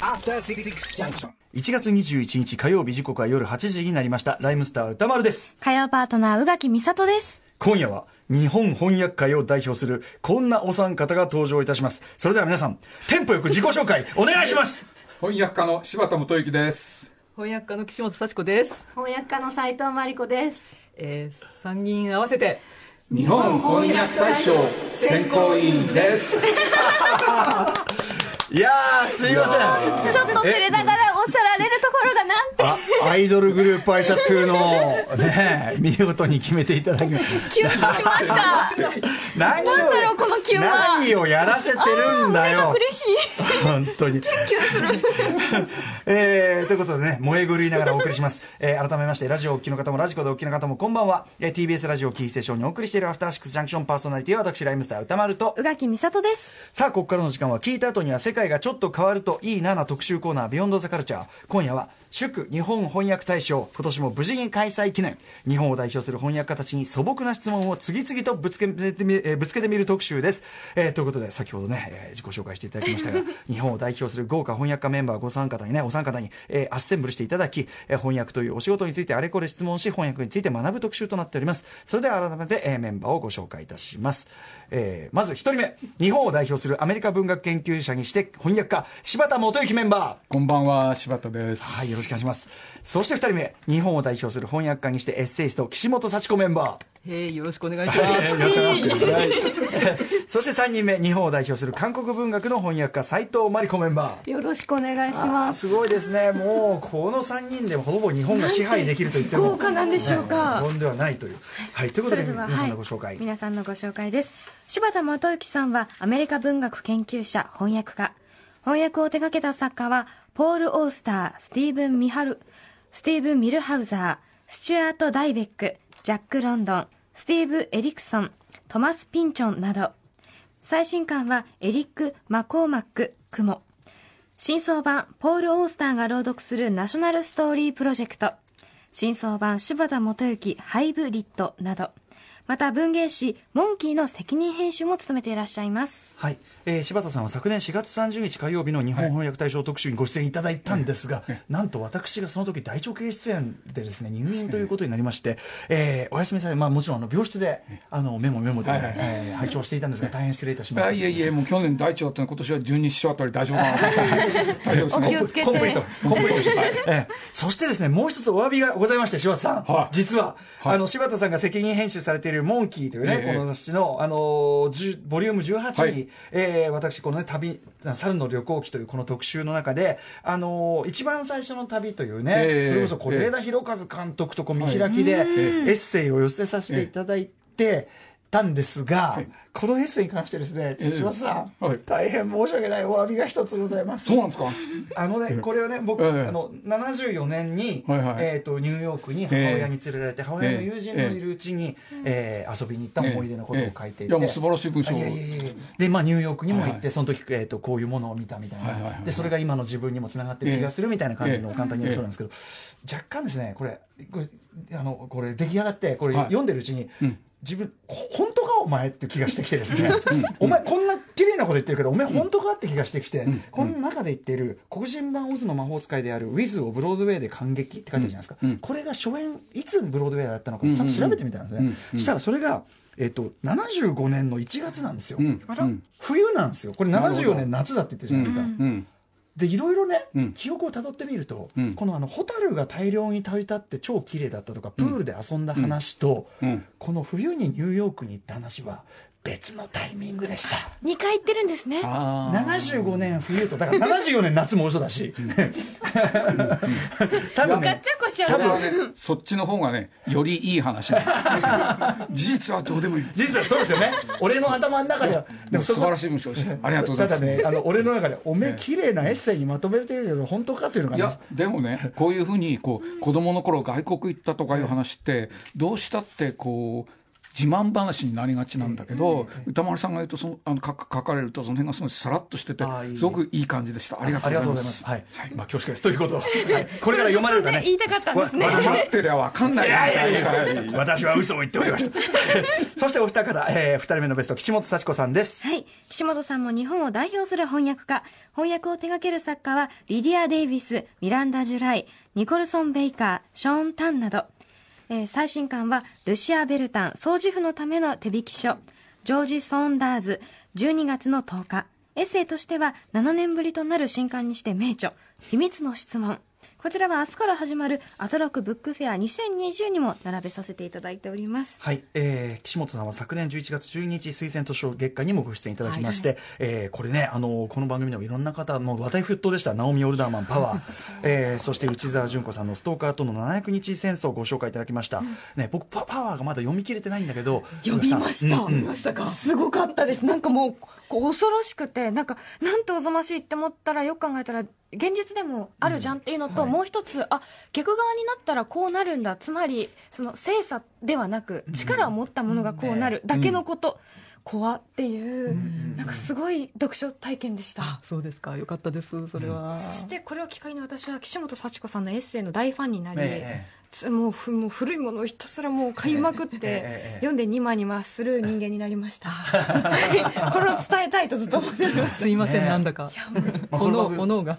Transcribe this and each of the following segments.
After Six Junction. 1月21日火曜日時刻は夜8時になりました。ライムスター歌丸です。火曜パートナー、宇垣美里です。今夜は日本翻訳会を代表するこんなお三方が登場いたします。それでは皆さん、テンポよく自己紹介 お願いします翻訳家の柴田元幸です。翻訳家の岸本幸子です。翻訳家の斉藤真理子です。えー、3人合わせて、日本翻訳大賞選考委員です。いやー、すいません。ちょっと照れながらおっしゃられるところがなんて、あアイドルグループ挨拶風の、ね、見事に決めていただきまキュンとしました。何を、なんだろうこのキュンは何をやらせてるんだよ。嬉しい。本当に。キュンする。えー、ということでね、燃え狂いながらお送りします。えー、改めまして、ラジオをお聞きの方も、ラジコでお聞きの方も、こんばんは。えー、TBS ラジオキーステーションにお送りしているアフターシックスジャンクションパーソナリティは、私、ライムスター歌丸と、宇垣美里です。さあ、ここからの時間は、聞いた後には世界がちょっと変わるといいなな特集コーナー、ビヨンドザカルチャー。今夜は、祝日本翻訳大賞、今年も無事に開催記念。日本を代表する翻訳家たちに素朴な質問を次々とぶつけてみ、えーぶつけてみる特集です。えーということで、先ほどね、えー自己紹介していただきましたが、日本を代表する豪華翻訳家メンバーご参加にね、お三方に、えーアッセンブルしていただき、えー翻訳というお仕事についてあれこれ質問し、翻訳について学ぶ特集となっております。それでは改めて、えーメンバーをご紹介いたします。えーまず一人目、日本を代表するアメリカ文学研究者にして翻訳家、柴田元幸メンバー。こんばんは、柴田です。はい、よろしくお願いします。そして二人目、日本を代表する翻訳家にしてエッセイスト、岸本幸子メンバー。えー、よろしくお願いします。よろしくお願いします。はい。そして三人目、日本を代表する韓国文学の翻訳家、斉藤真理子メンバー。よろしくお願いします。すごいですね。もう、この3人でほぼ日本が支配できると言っても。豪華なんでしょうかね過言ではないという。はい、ということで、皆さんはいのご紹介。皆さんのご紹介です。柴田元幸さんはアメリカ文学研究者、翻訳家。翻訳を手掛けた作家は、ポール・オースター、スティーブン・ミハル、スティーブン・ミルハウザー、スチュアート・ダイベック、ジャック・ロンドン、スティーブ・エリクソン、トマス・ピンチョンなど。最新刊はエリック・マコーマック・クモ。新装版ポール・オースターが朗読するナショナルストーリープロジェクト。新装版柴田元幸ハイブリッドなど。また文芸誌モンキーの責任編集も務めていらっしゃいます。はい、えー柴田さんは昨年4月30日火曜日の日本翻訳大賞特集にご出演いただいたんですが、なんと私がその時大腸系出演でですね入院ということになりまして、えーお休みされ、まあ、もちろんあの病室であのメモメモで、はい。はい。えー拝聴していたんですが大変失礼いたしました。あいえいえ、もう去年大腸だったの今年は12章あたり大丈夫かな。大丈夫ですね。コンプリート、コンプリートして、ええそしてですね、もう一つお詫びがございまして、柴田さん、はい。実は、はい。あの、柴田さんが責任編集されているモンキーというね、ええこの雑誌の、あのー、10ボリューム18に、はい。えー私、このね、旅、猿の旅行記というこの特集の中で、あのー一番最初の旅というね、ええそれこそ是枝裕和監督とこう見開きで、エッセイを寄せさせていただいて、たんですが、はい。このエッセイに関してですね、え柴田さん、はい。大変申し訳ないお詫びが一つございます。そうなんですか？あのね、これはね、僕、ええ。あの、74年に、はいはい。えっ、と、ニューヨークに母親に連れられて、母親の友人のいるうちに、えー遊びに行った思い出のことを書いていて。ええいやもう素晴らしい文章。あいやいやいやで、まあ、ニューヨークにも行って、はい。はいその時、えっ、と、こういうものを見たみたいな、はいはいはいで、それが今の自分にもつながってる気がするみたいな感じのええ。簡単に言うそうなんですけど、若干ですね、これ、これ、あの、これ出来上がって、これはい。読んでるうちに、うん自分、ほ本当かお前って気がしてきてですね、お前こんな綺麗なこと言ってるけど、お前本当かって気がしてきて、この中で言っている黒人版オズの魔法使いであるウィズをブロードウェイで感激って書いてるじゃないですか。うんうんこれが初演、いつブロードウェイだったのかちゃんと調べてみたんですね。うんうんそしたらそれが、えっと、75年の1月なんですよ。うん。うん。冬なんですよ。これなるほど74年夏だって言ってるじゃないですか。うん。でいろいろね、うん。記憶をたどってみると、うん。このあのホタルが大量に飛び立って超綺麗だったとかプールで遊んだ話と、うん。この冬にニューヨークに行った話は別のタイミングでした2回行ってるんですね。ああ。75年冬とだから74年夏も嘘だし多分ガッねチャコしちゃうそれはね、そっちの方がね、よりいい話事実はどうでもいい。実はそうですよね俺の頭の中ではでもそこ素晴らしい文章でした。ありがとうございます。ただねあの俺の中でおめえ綺麗なエッセイにまとめてるけど本当かというのがねいや、でもね、こういうふうに、こう、子供の頃外国行ったとかいう話って、どうしたって、こう、自慢話になりがちなんだけど、歌丸さんが言うとそのあの書書かれるとその辺がすごいさらっとしててすごくいい感じでした。ありがとうございます。はい、まあ恐縮です。ということを、はい、これから読まれるかね。言いたかったんですね。わ私は待ってりゃ分かんないいやいやいや。私は嘘を言っておりましたそしてお二方、えー、二人目のベスト岸本幸子さんです。はい。岸本さんも日本を代表する翻訳家。翻訳を手掛ける作家は、リディア・デイビス、ミランダ・ジュライ、ニコルソン・ベイカー、ショーン・タンなど。えー最新刊は、ルシア・ベルタン、掃除婦のための手引き書。ジョージ・ソンダーズ、12月の10日。エッセイとしては、7年ぶりとなる新刊にして名著。秘密の質問。こちらは明日から始まるアトロクブックフェア2020にも並べさせていただいております。はい、えー、岸本さんは昨年11月12日推薦図書月間にもご出演いただきまして、えーこれねあのこの番組でもいろんな方もう話題沸騰でした。ナオミ・オルダーマンパワー、えーそして内澤純子さんのストーカーとの700日戦争をご紹介いただきました、ね僕パパワーがまだ読み切れてないんだけど読みました、うんうん。ましたか？すごかったです。なんかもう恐ろしくてなんかなんとおぞましいって思ったらよく考えたら現実でもあるじゃんっていうのと、はい。もう一つあ逆側になったらこうなるんだ。つまりその精査ではなく力を持ったものがこうなるだけのこと、怖っていう、なんかすごい読書体験でした、あそうですか。よかったですそれは、そしてこれを機会に私は岸本幸子さんのエッセイの大ファンになり、ええつもうふもう古いものをひたすらもう買いまくって、ええええ読んでニマニマする人間になりました、はい。これを伝えたいとずっと思ってます。すいません、なんだか。まあこの番組炎炎が。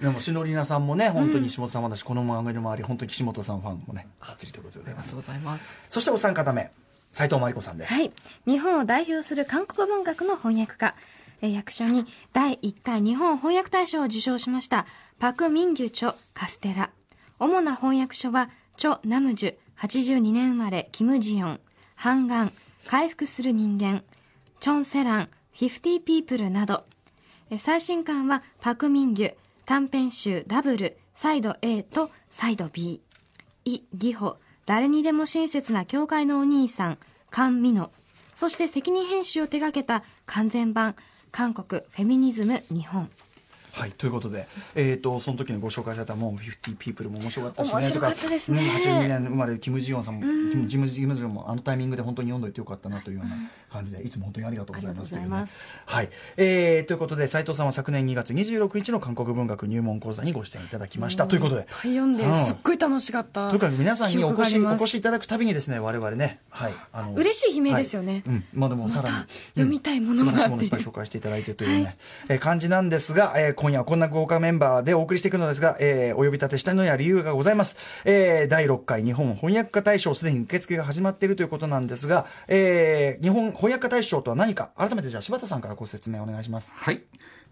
でも篠里奈さんもね本当に岸本さんもだし、この番組でもあり本当に岸本さんファンもねばっちりということでございます。ありがとうございます。そしてお三方目斉藤真理子さんです、はい。日本を代表する韓国文学の翻訳家。え役所に第1回日本翻訳大賞を受賞しましたパク・ミンギュ著カステラ。主な翻訳書は、チョ・ナムジュ、82年生まれ、キム・ジヨン、ハンガン、回復する人間、チョン・セラン、50 People など。え最新刊はパク・ミンギュ、短編集ダブル、サイド A とサイド B。イ・ギホ、誰にでも親切な教会のお兄さん、カン・ミノ。そして責任編集を手掛けた完全版、韓国フェミニズム日本。はい、ということで、えー、とその時にご紹介されたもう50 people も面白かったしね面白かったですね。うん82年生まれるキム・ジヨンさんも、キムジム・ジヨンもあのタイミングで本当に読んどいてよかったなというような感じでいつも本当にありがとうございます。というねはい、えーということで斉藤さんは昨年2月26日の韓国文学入門講座にご出演いただきました。ということで読んで、うん。すっごい楽しかった。とにかく皆さんにお越しお越しいただくたびにですね我々ね、はい、あの嬉しい悲鳴ですよね。はいうん、まあでもさらに、読みたいものがうん素晴らしいものいっぱい紹介していただいてというね、えー感じなんですが、えー今夜はこんな豪華メンバーでお送りしていくのですが、えーお呼び立てしたのには理由がございます、えー第6回日本翻訳家大賞すでに受付が始まっているということなんですが、えー日本翻訳家大賞とは何か？改めてじゃあ柴田さんからご説明お願いします。はい。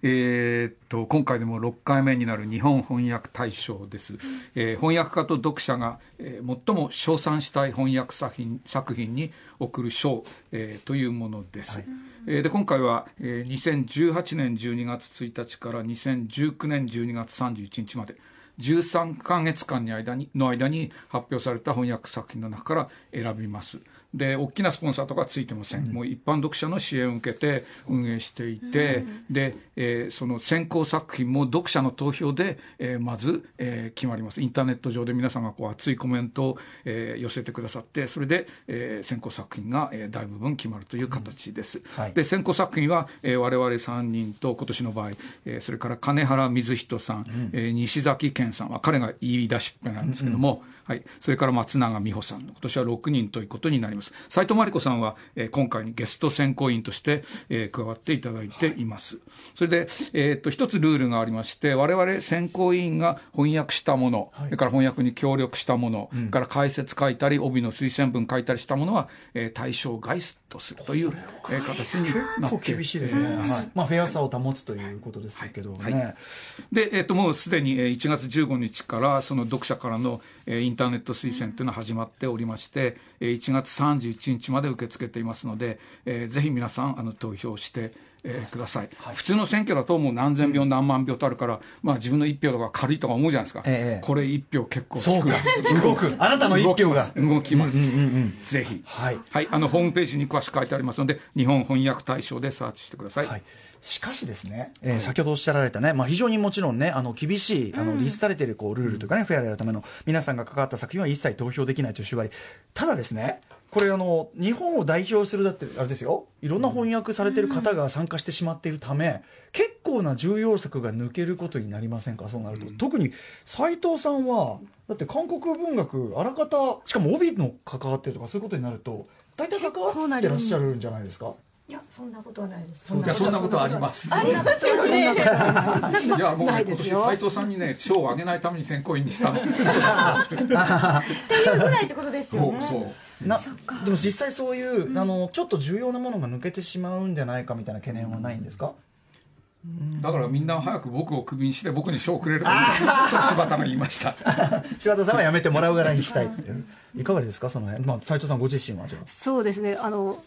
えーっと今回でも6回目になる日本翻訳大賞です、えー翻訳家と読者が、えー最も称賛したい翻訳作品作品に贈る賞、えーというものです、えーで今回は、えー2018年12月1日から2019年12月31日まで13か月間に間にの間に発表された翻訳作品の中から選びます。で大きなスポンサーとかついてません、もう一般読者の支援を受けて運営していて、で、えーその選考作品も読者の投票で、えーまず、えー決まります。インターネット上で皆さんがこう熱いコメントを、えー寄せてくださってそれで、えー選考作品が、えー大部分決まるという形です、はい。で選考作品は、えー、我々3人と今年の場合、えーそれから金原瑞人さん、えー西崎健さんは彼が言い出しっぺなんですけども、はい、それから松永美穂さん今年は6人ということになります斉藤真理子さんは、えー今回にゲスト選考委員として、えー加わっていただいています、それで、えー、と一つルールがありまして我々選考委員が翻訳したもの、それから翻訳に協力したもの、それから解説書いたり帯の推薦文書いたりしたものは、えー対象外とするという、えー形になって厳しいですね、はい。まあ、フェアさを保つということですけどね、で、えー、ともうすでにえー1月15日からその読者からの、えーインターネット推薦というのは始まっておりまして、えー1月31日まで受け付けていますので、えーぜひ皆さんあの投票して、えーください、普通の選挙だともう何千票、何万票とあるから、まあ、自分の一票とか軽いとか思うじゃないですか、ええこれ一票結構そう動く。あなたの一票が。動きます、ぜひ、はい。あのホームページに詳しく書いてありますので日本翻訳大賞でサーチしてください、はい、しかしですね、えー先ほどおっしゃられたね、まあ、非常にもちろんね、あの厳しい、あの律されているこうルールというかね、フェアでやるための、皆さんが関わった作品は一切投票できないという縛り、ただですね、これあの日本を代表するだってあれですよ。いろんな翻訳されてる方が参加してしまっているため、結構な重要作が抜けることになりませんか？そうなると、特に斉藤さんはだって韓国文学あらかたしかも帯の関わってるとかそういうことになると大体関わってらっしゃるんじゃないですか？いやそんなことはないです。そんなことはあります。ありますよね。いやもうね今年斉藤さんにね賞をあげないために選考員にしたの。っていうぐらいってことですよね。そうそうなでも実際そういう、あのちょっと重要なものが抜けてしまうんじゃないかみたいな懸念はないんですか、だからみんな早く僕をクビにして僕に賞をくれればいいですと柴田が言いました。柴田さんはやめてもらうぐらいにしたい。っていういかがですか？その辺、まあ、斉藤さんご自身はじゃあ。そうですね。あの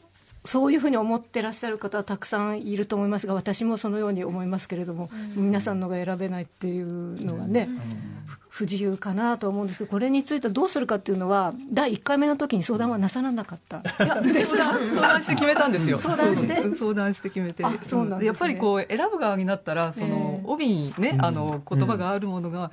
そういうふうに思ってらっしゃる方はたくさんいると思いますが私もそのように思いますけれども、皆さんのが選べないっていうのがね、ふ不自由かなと思うんですけどこれについてはどうするかっていうのは第1回目の時に相談はなさらなかった。いやですが相談して決めたんですよ相談してうん相談して決めて。あそうなんですね。やっぱりこう選ぶ側になったらそのえ帯にねあの言葉があるものが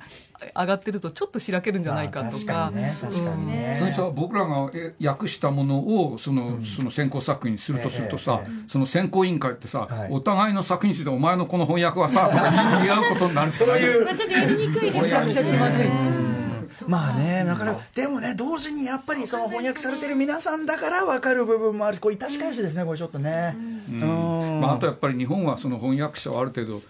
上がってるとちょっとしらけるんじゃないかと確かかにね確かにね、それさ僕らがえ訳したものをその,、その選考作品にするとするとさ、ええその選考委員会ってさ、はい。お互いの作品についてお前のこの翻訳はさとか言い合うことになる そういう。まあちょっとやりにくいですこれやりにくいまずいまあねだか。らでもね同時にやっぱりその翻訳されてる皆さんだから分かる部分もある。しこう確かにしですねこれちょっとね。うん。まあ、あとやっぱり日本はその翻訳者はある程度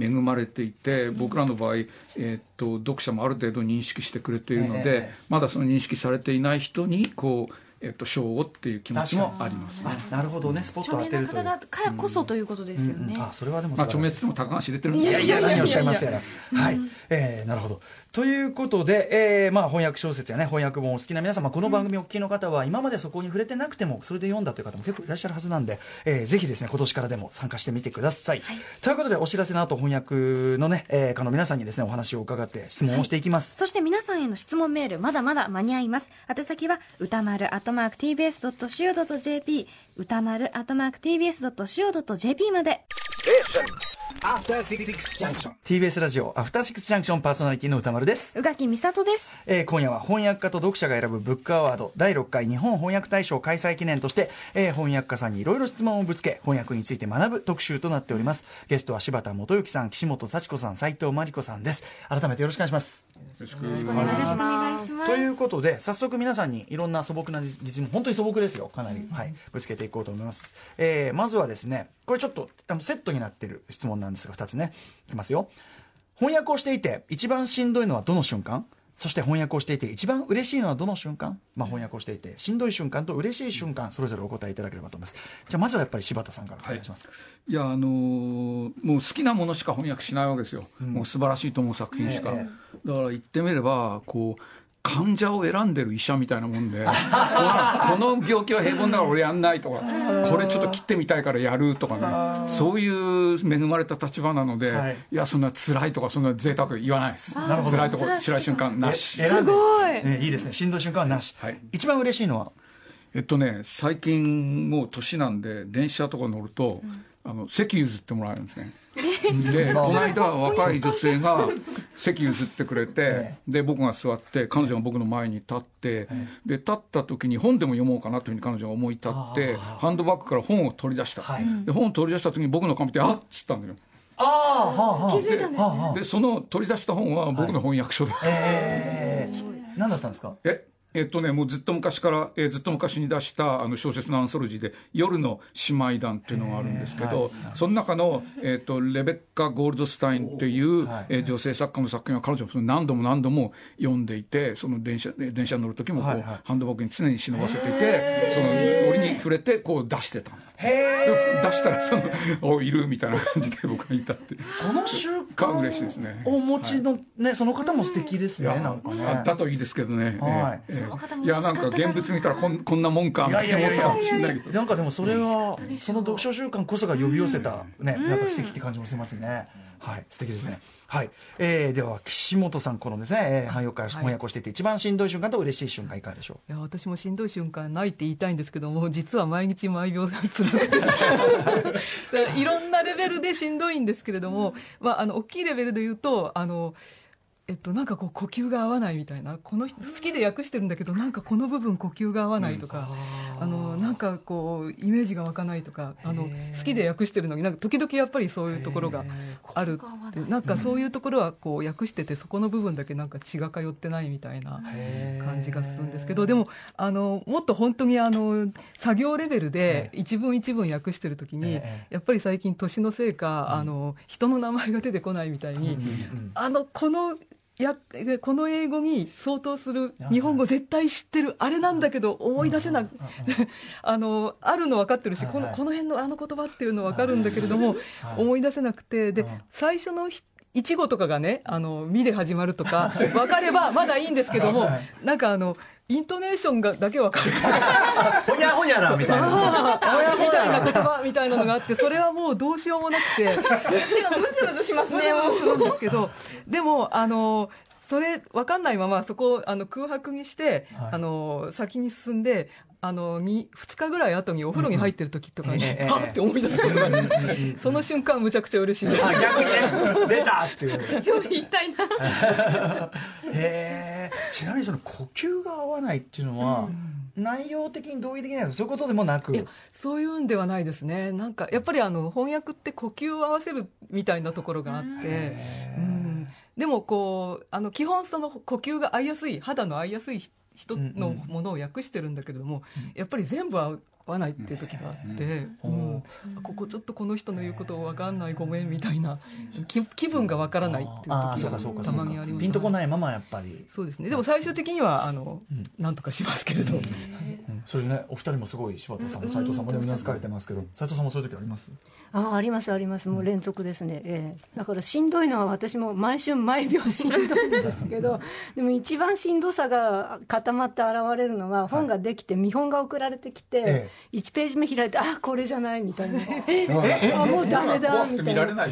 恵まれていて僕らの場合、えーっと読者もある程度認識してくれているので、ええ。まだその認識されていない人にこう、えーっと賞をっていう気持ちもありますね。あなるほどね。スポット当てるという。方だからこそということですよね、あそれはでもまあ、著名って言っても高橋入れてるんですいやいや何をおっしゃいますいややらはい、えーなるほどということで、えーまあ、翻訳小説やね翻訳本をお好きな皆様この番組をお聞きの方は今までそこに触れてなくてもそれで読んだという方も結構いらっしゃるはずなんで、えーぜひですね今年からでも参加してみてください、ということでお知らせの後翻訳のね、えー、かの皆さんにですねお話を伺って質問をしていきます、そして皆さんへの質問メールまだまだ間に合います。宛先は歌丸アットマーク TBS.CO.JP 歌丸アットマーク TBS.CO.JP まで. TBS ラジオアフターシックスジャンクションパーソナリティの歌丸です。宇垣美里です。えー今夜は翻訳家と読者が選ぶブックアワード第6回日本翻訳大賞開催記念として、えー翻訳家さんにいろいろ質問をぶつけ翻訳について学ぶ特集となっております。ゲストは柴田元幸さん岸本幸子さん斉藤真理子さんです。改めてよろしくお願いします。よろしくよろしくお願いします。ということで早速皆さんにいろんな素朴な疑問本当に素朴ですよ。かなり、はい、ぶつけていこうと思います、えーまずはですねこれちょっとあのセットになってる質問なんですが2つね。いきますよ。翻訳をしていて一番しんどいのはどの瞬間？そして翻訳をしていて一番嬉しいのはどの瞬間、まあ、翻訳をしていてしんどい瞬間と嬉しい瞬間それぞれお答えいただければと思います。じゃあまずはやっぱり柴田さんからお願いします、い。やあのーもう好きなものしか翻訳しないわけですよ、もう素晴らしいと思う作品しか、え。だから言ってみればこう患者を選んでる医者みたいなもんで この病気は平凡だから俺やんないとかこれちょっと切ってみたいからやるとかねそういう恵まれた立場なので、はい。い、やそんな辛いとかそんな贅沢言わないです。なるほど。辛いとこ辛い辛い瞬間なし。え選んで。ごい。ねいいですね。しんどい瞬間はなし、はい。一番嬉しいのは？えっとね最近もう年なんで電車とか乗ると、あの席譲ってもらえるんですね。でこの間若い女性が席譲ってくれてで僕が座って彼女が僕の前に立ってで立った時に本でも読もうかなというふうに彼女が思い立ってハンドバッグから本を取り出した、はい。で本を取り出した時に僕の顔見て「あっ!」つったんだよ。ああ気づいたんですね。でその取り出した本は僕の翻訳書だった、えー、何だったんですか？ええっとね、もうずっと昔から、えーずっと昔に出したあの小説のアンソロジーで「夜の姉妹団」っていうのがあるんですけど、その中の、えっとレベッカ・ゴールドスタインっていう、はい。えー女性作家の作品は彼女も何度も何度も読んでいてその電車えー電車に乗る時もこハンドバッグに常に忍ばせていてその折に触れてこう出してたの。へえで出したらその「おいる」みたいな感じで僕がいたってその習慣が嬉しいですね。をお持ちの、ねその方も素敵ですねなんかね。あったといいですけどね、はい。いやなんか現物見たらこんこんなもんかみたいな思ったかもしれないけど。なんかでもそれはその読書習慣こそが呼び寄せたね、なんか奇跡って感じもしますね。はい、素敵ですね。はい、えー、では岸本さんこのですね、えー、翻訳から翻訳をしていて一番しんどい瞬間と嬉しい瞬間いかがでしょいや私もしんどい瞬間ないって言いたいんですけども実は毎日毎秒辛くて。いろんなレベルでしんどいんですけれども、まあ、あの大きいレベルで言うとあのえっと、なんかこう呼吸が合わないみたいなこの人好きで訳してるんだけどなんかこの部分呼吸が合わないとか、あのなんかこうイメージが湧かないとかあの好きで訳してるのになんか時々やっぱりそういうところがあるってなんかそういうところはこう訳しててそこの部分だけなんか血が通ってないみたいな感じがするんですけどでもあのもっと本当にあの作業レベルで一文一文訳してる時にえやっぱり最近年のせいかあの人の名前が出てこないみたいにあのこのやこの英語に相当する日本語絶対知ってるあれなんだけど思い出せなあのあるの分かってるしこのこの辺のあの言葉っていうの分かるんだけれども思い出せなくてで最初のひいちごとかがねあの「み」で始まるとか分かればまだいいんですけどもなんかあのイントネーションがだけ分かる ほにゃほにゃらみたいな。ああみたいな言葉みたいなのがあってそれはもうどうしようもなくて。手がムズムズしますムズムズするんですけどでもあのそれ分かんないままそこをあの空白にして、あの先に進んであの 2, 2日ぐらい後にお風呂に入ってる時とかに、ええはっって思い出すことがあってその瞬間むちゃくちゃ嬉しいです。あ逆にね出たっていう。より言いたい。なへえ。ちなみにその呼吸が合わないっていうのは、内容的に同意できないの？そういうことでもなく？いやそういうんではないですね。なんかやっぱりあの翻訳って呼吸を合わせるみたいなところがあって。うん。でもこうあの基本その呼吸が合いやすい肌の合いやすい人のものを訳してるんだけれども、やっぱり全部合わないっていう時があって、うん。あここちょっとこの人の言うこと分かんないごめんみたいな気気分が分からないっていう時がたまにありますピンとこないままやっぱり、そうですね。でも最終的にはあの、なんとかしますけれど、うんそれねお二人もすごい柴田さんも斉藤さんもねうなずかれてますけど斉藤さんもそういう時あります？あありますあります。もう連続ですね、ええ。だからしんどいのは私も毎週毎秒しんどいんですけど でも一番しんどさが固まって現れるのは本ができて見本が送られてきて、え1ページ目開いてあこれじゃないみたいな。あもうダメだみたいな。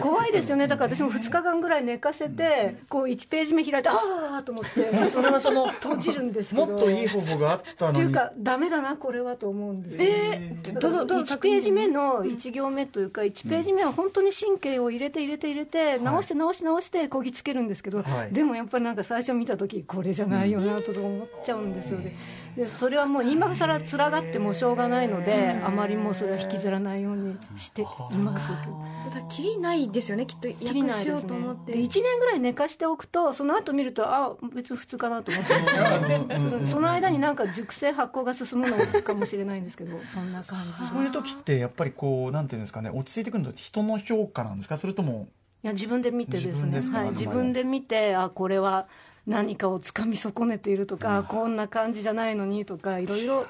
怖いですよね。だから私も2日間ぐらい寝かせてこう1ページ目開いてああと思ってそれはその閉じるんですけど。もっといい方法があったのにかダメだなこれはと思うんですよ、えー、どのどの1ページ目の1行目というか1ページ目は本当に神経を入れて入れて入れて直して直して直してこぎつけるんですけど、はい。でもやっぱりなんか最初見た時これじゃないよなと思っちゃうんですよねでそれはもう今更つらがってもしょうがないのであまりもうそれは引きずらないようにしています。またきりないですよねきっと訳しようないですね。と思ってで1年ぐらい寝かしておくとその後見るとあ別に普通かなと思ってそのその間になんか熟成発酵が進むのかもしれないんですけど。そんな感じ。そういう時ってやっぱりこうなんていうんですかね落ち着いてくるのって人の評価なんですか？それともいや自分で見てですね。はい、自分で見てあこれは何かをつかみ損ねているとか、こんな感じじゃないのにとかいろいろ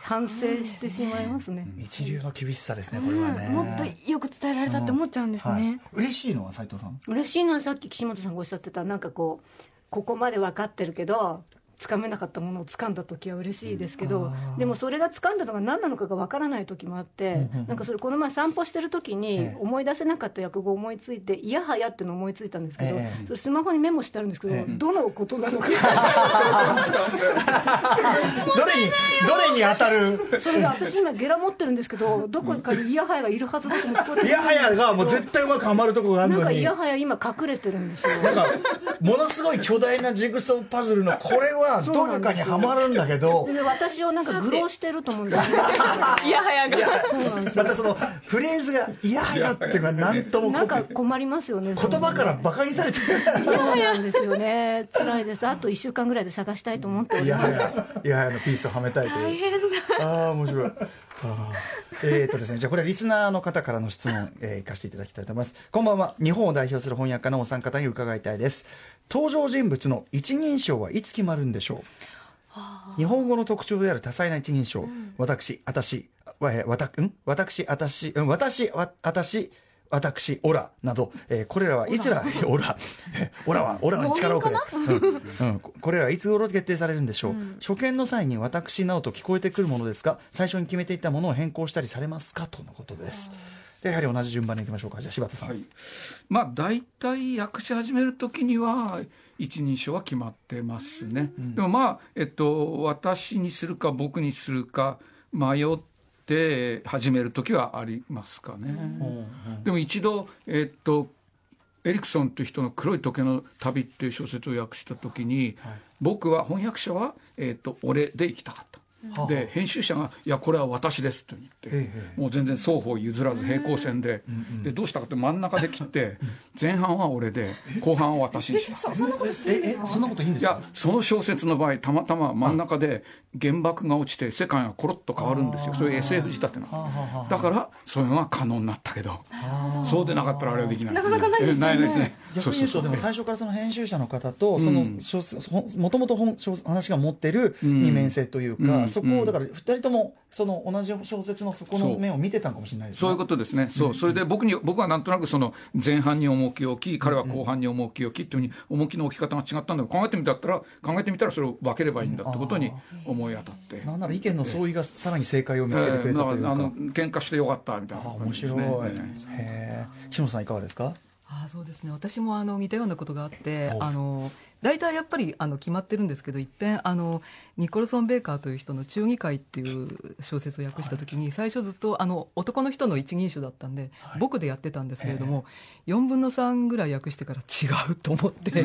反省してしまいますね、一流の厳しさですねこれはね、もっとよく伝えられたって思っちゃうんですね、はい、嬉しいのは斉藤さん？嬉しいのはさっき岸本さんがおっしゃってたなんかこうここまで分かってるけどつかめなかったものを掴んだ時は嬉しいですけど、でもそれが掴んだのが何なのかが分からない時もあって、なんかそれこの前散歩してる時にええ。思い出せなかった訳語を思いついて「いやはや」っていうのを思いついたんですけど、ええ。それスマホにメモしてあるんですけど、ええ。どのことなのか。どれにどれに当たる？それが私今ゲラ持ってるんですけどどこかに「いやはや」がいるはずだと思っていやはやがもう絶対うまくはまるとこがあるなんか「いのにやはや」今隠れてるんですよ。なんかものすごい巨大なジグソーパズルのこれはどれかにはまるんだけど。で私をなんか愚弄してると思うんですよ。いやはやがまたそのフレーズが「いやはや」っていうのが何ともなんか困りますよね言葉からバカにされてる。そうなんですよね。辛いです。あと1週間ぐらいで探したいと思っておいります。やはやいやはやのピースをはめたいという。大変だ。ああ面白い。あー。えーとですね、じゃあこれはリスナーの方からの質問、えー、行かせていただきたいと思います。こんばんは。日本を代表する翻訳家のお三方に伺いたいです。登場人物の一人称はいつ決まるんでしょう？日本語の特徴である多彩な一人称、私、私、わたん？私、私、うん私、わ私、私、オラ。など、えーこれらはいつら、オラ、えー オラは、オラは力をくれ、うん。うん。ここれらはいつ頃決定されるんでしょう、初見の際に私などと聞こえてくるものですが、最初に決めていたものを変更したりされますか？とのことです。でやはり同じ順番にいきましょうか。じゃあ柴田さん。はい、まあ大体訳し始める時には一人称は決まってますね、でもまあ、えっと、私にするか僕にするか迷って始める時はありますかね、でも一度、えっとエリクソンという人の「黒い時計の旅」っていう小説を訳した時に、僕は翻訳者は、えー、と俺で行きたかった。で編集者が「いやこれは私です」と言って、もう全然双方譲らず平行線で,、でどうしたかって真ん中で切って前半は俺で後半は私にした。ええそんなこといいんですか？いやその小説の場合たまたま真ん中で原爆が落ちて世界がコロッと変わるんですよ。そういう SF 仕立てなの。だからそういうのが可能になったけどそうでなかったらあれはできない。なかなかないですないですね。逆に言うとでも最初からその編集者の方とそのもともと本小話が持ってる二面性というか、そこをだから二人ともその同じ小説のそこの面を見てたのかもしれないですね。そう。いうことですね、そう、それで僕に、僕はなんとなくその前半に重きを置き、彼は後半に重きを置きっていうふうに、重きの置き方が違ったんだけど、考えてみたら、考えてみたら、それを分ければいいんだってことに思い当たって。なんなら意見の相違がさらに正解を見つけてくれたというか、あの喧嘩してよかったみたいなあ面白い、え岸本さんいかがですかあそうですね私もあの似たようなことがあってあの大体やっぱりあの決まってるんですけどいっぺんあのニコルソン・ベーカーという人の「中議会」っていう小説を訳した時に、最初ずっとあの男の人の一人称だったんで、僕でやってたんですけれども、4分の3ぐらい訳してから違うと思って、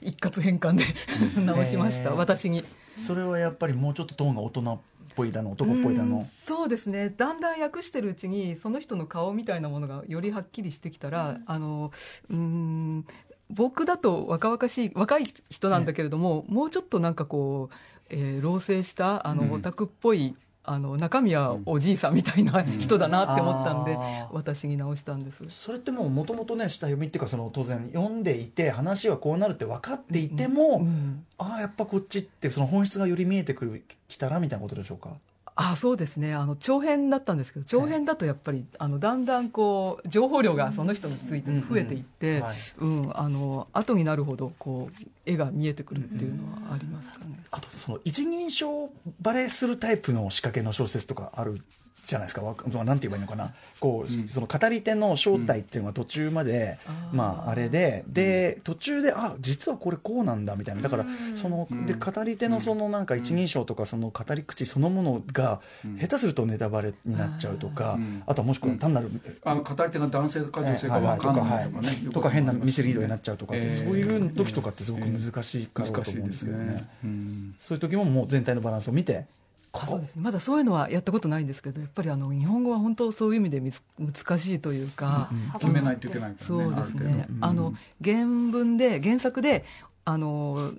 一括変換で 直しました、私に。それはやっぱりもうちょっとトーンが大人っぽいだの男っぽいだうんのそうですね。だんだん訳してるうちにその人の顔みたいなものがよりはっきりしてきたら、あのうん僕だと若々しい若い人なんだけれども、もうちょっとなんかこう、えー老成したあの、オタクっぽいあの中身はおじいさんみたいな人だなって思ったんで、あー。私に直したんです。それってもうもともとね下読みっていうかその当然読んでいて話はこうなるって分かっていても、うん。ああやっぱこっちってその本質がより見えてくるきたらみたいなことでしょうか？あそうですね。あの長編だったんですけど長編だとやっぱりあのだんだんこう情報量がその人について増えていって、はい。うんあの後になるほどこう絵が見えてくるっていうのはありますかね。あとその一人称バレするタイプの仕掛けの小説とかあるじゃないですか。なんて言えばいいのかな。こう、その語り手の正体っていうのが途中まで、まああれでで途中であ実はこれこうなんだみたいな。だからそので語り手のそのなんか一人称とかその語り口そのものが下手するとネタバレになっちゃうとか、あとはもしくは単なる、あの語り手が男性か女性か分かんないとかね。よくとか変なミスリードになっちゃうとかえー。そういう時とかってすごく難しいかと思うんですけどね,、難しいですね。うん。そういう時ももう全体のバランスを見てあそうですね。まだそういうのはやったことないんですけどやっぱりあの日本語は本当そういう意味でみつ難しいというか、決めないといけないからね。そうですね。ああの原文で原作であの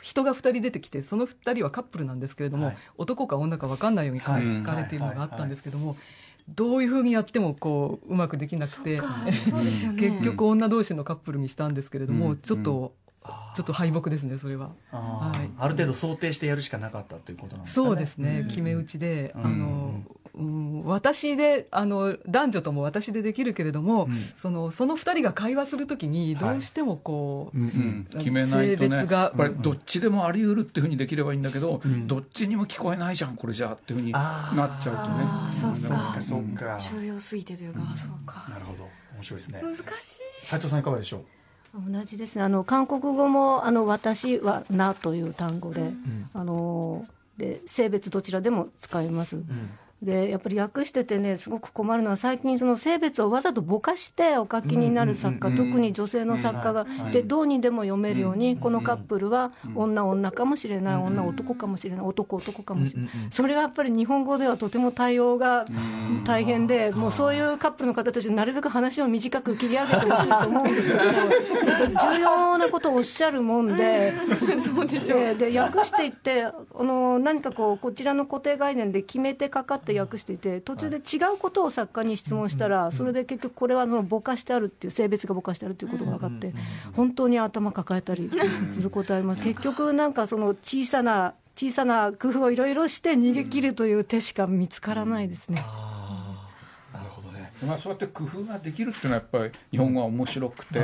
人が2人出てきてその2人はカップルなんですけれども、はい。男か女か分かんないように書かれているのがあったんですけども、どういうふうにやってもこううまくできなくてそうですよね。結局女同士のカップルにしたんですけれども、ちょっと、ちょっと敗北ですねそれは。あ,、はい。ある程度想定してやるしかなかったということなんですかね。そうですね、決め打ちで、あの、うん、私であの男女とも私でできるけれども、そのその2人が会話するときにどうしてもこう、うん決めないとね、性別がやっぱりどっちでもあり得るっていうふうにできればいいんだけど、どっちにも聞こえないじゃん、これじゃあっていうふうになっちゃうとね。そうそうか。か。そうか、重要すぎてというか、そうか。なるほど。面白いですね。難しい。斉藤さんいかがでしょう？同じですね。あの韓国語も「あの私はな」という単語で,、あので性別どちらでも使います、でやっぱり訳しててねすごく困るのは最近その性別をわざとぼかしてお書きになる作家、特に女性の作家が、でどうにでも読めるように、このカップルは女女かもしれない、女男かもしれない男男かもしれない、それがやっぱり日本語ではとても対応が大変で、もうそういうカップルの方たちなるべく話を短く切り上げてほしいと思うんですけど 重要なことをおっしゃるもんで そうでしょう。で訳していってあの何かこうこちらの固定概念で決めてかかって訳してい。て途中で違うことを作家に質問したらそれで結局これはそのぼかしてあるっていう性別がぼかしてあるっていうことが分かって本当に頭抱えたりすることあります結局なんかその小さな小さな工夫をいろいろして逃げ切るという手しか見つからないですね。なるほどねまあ、そうやって工夫ができるっていうのはやっぱり日本語は面白くて、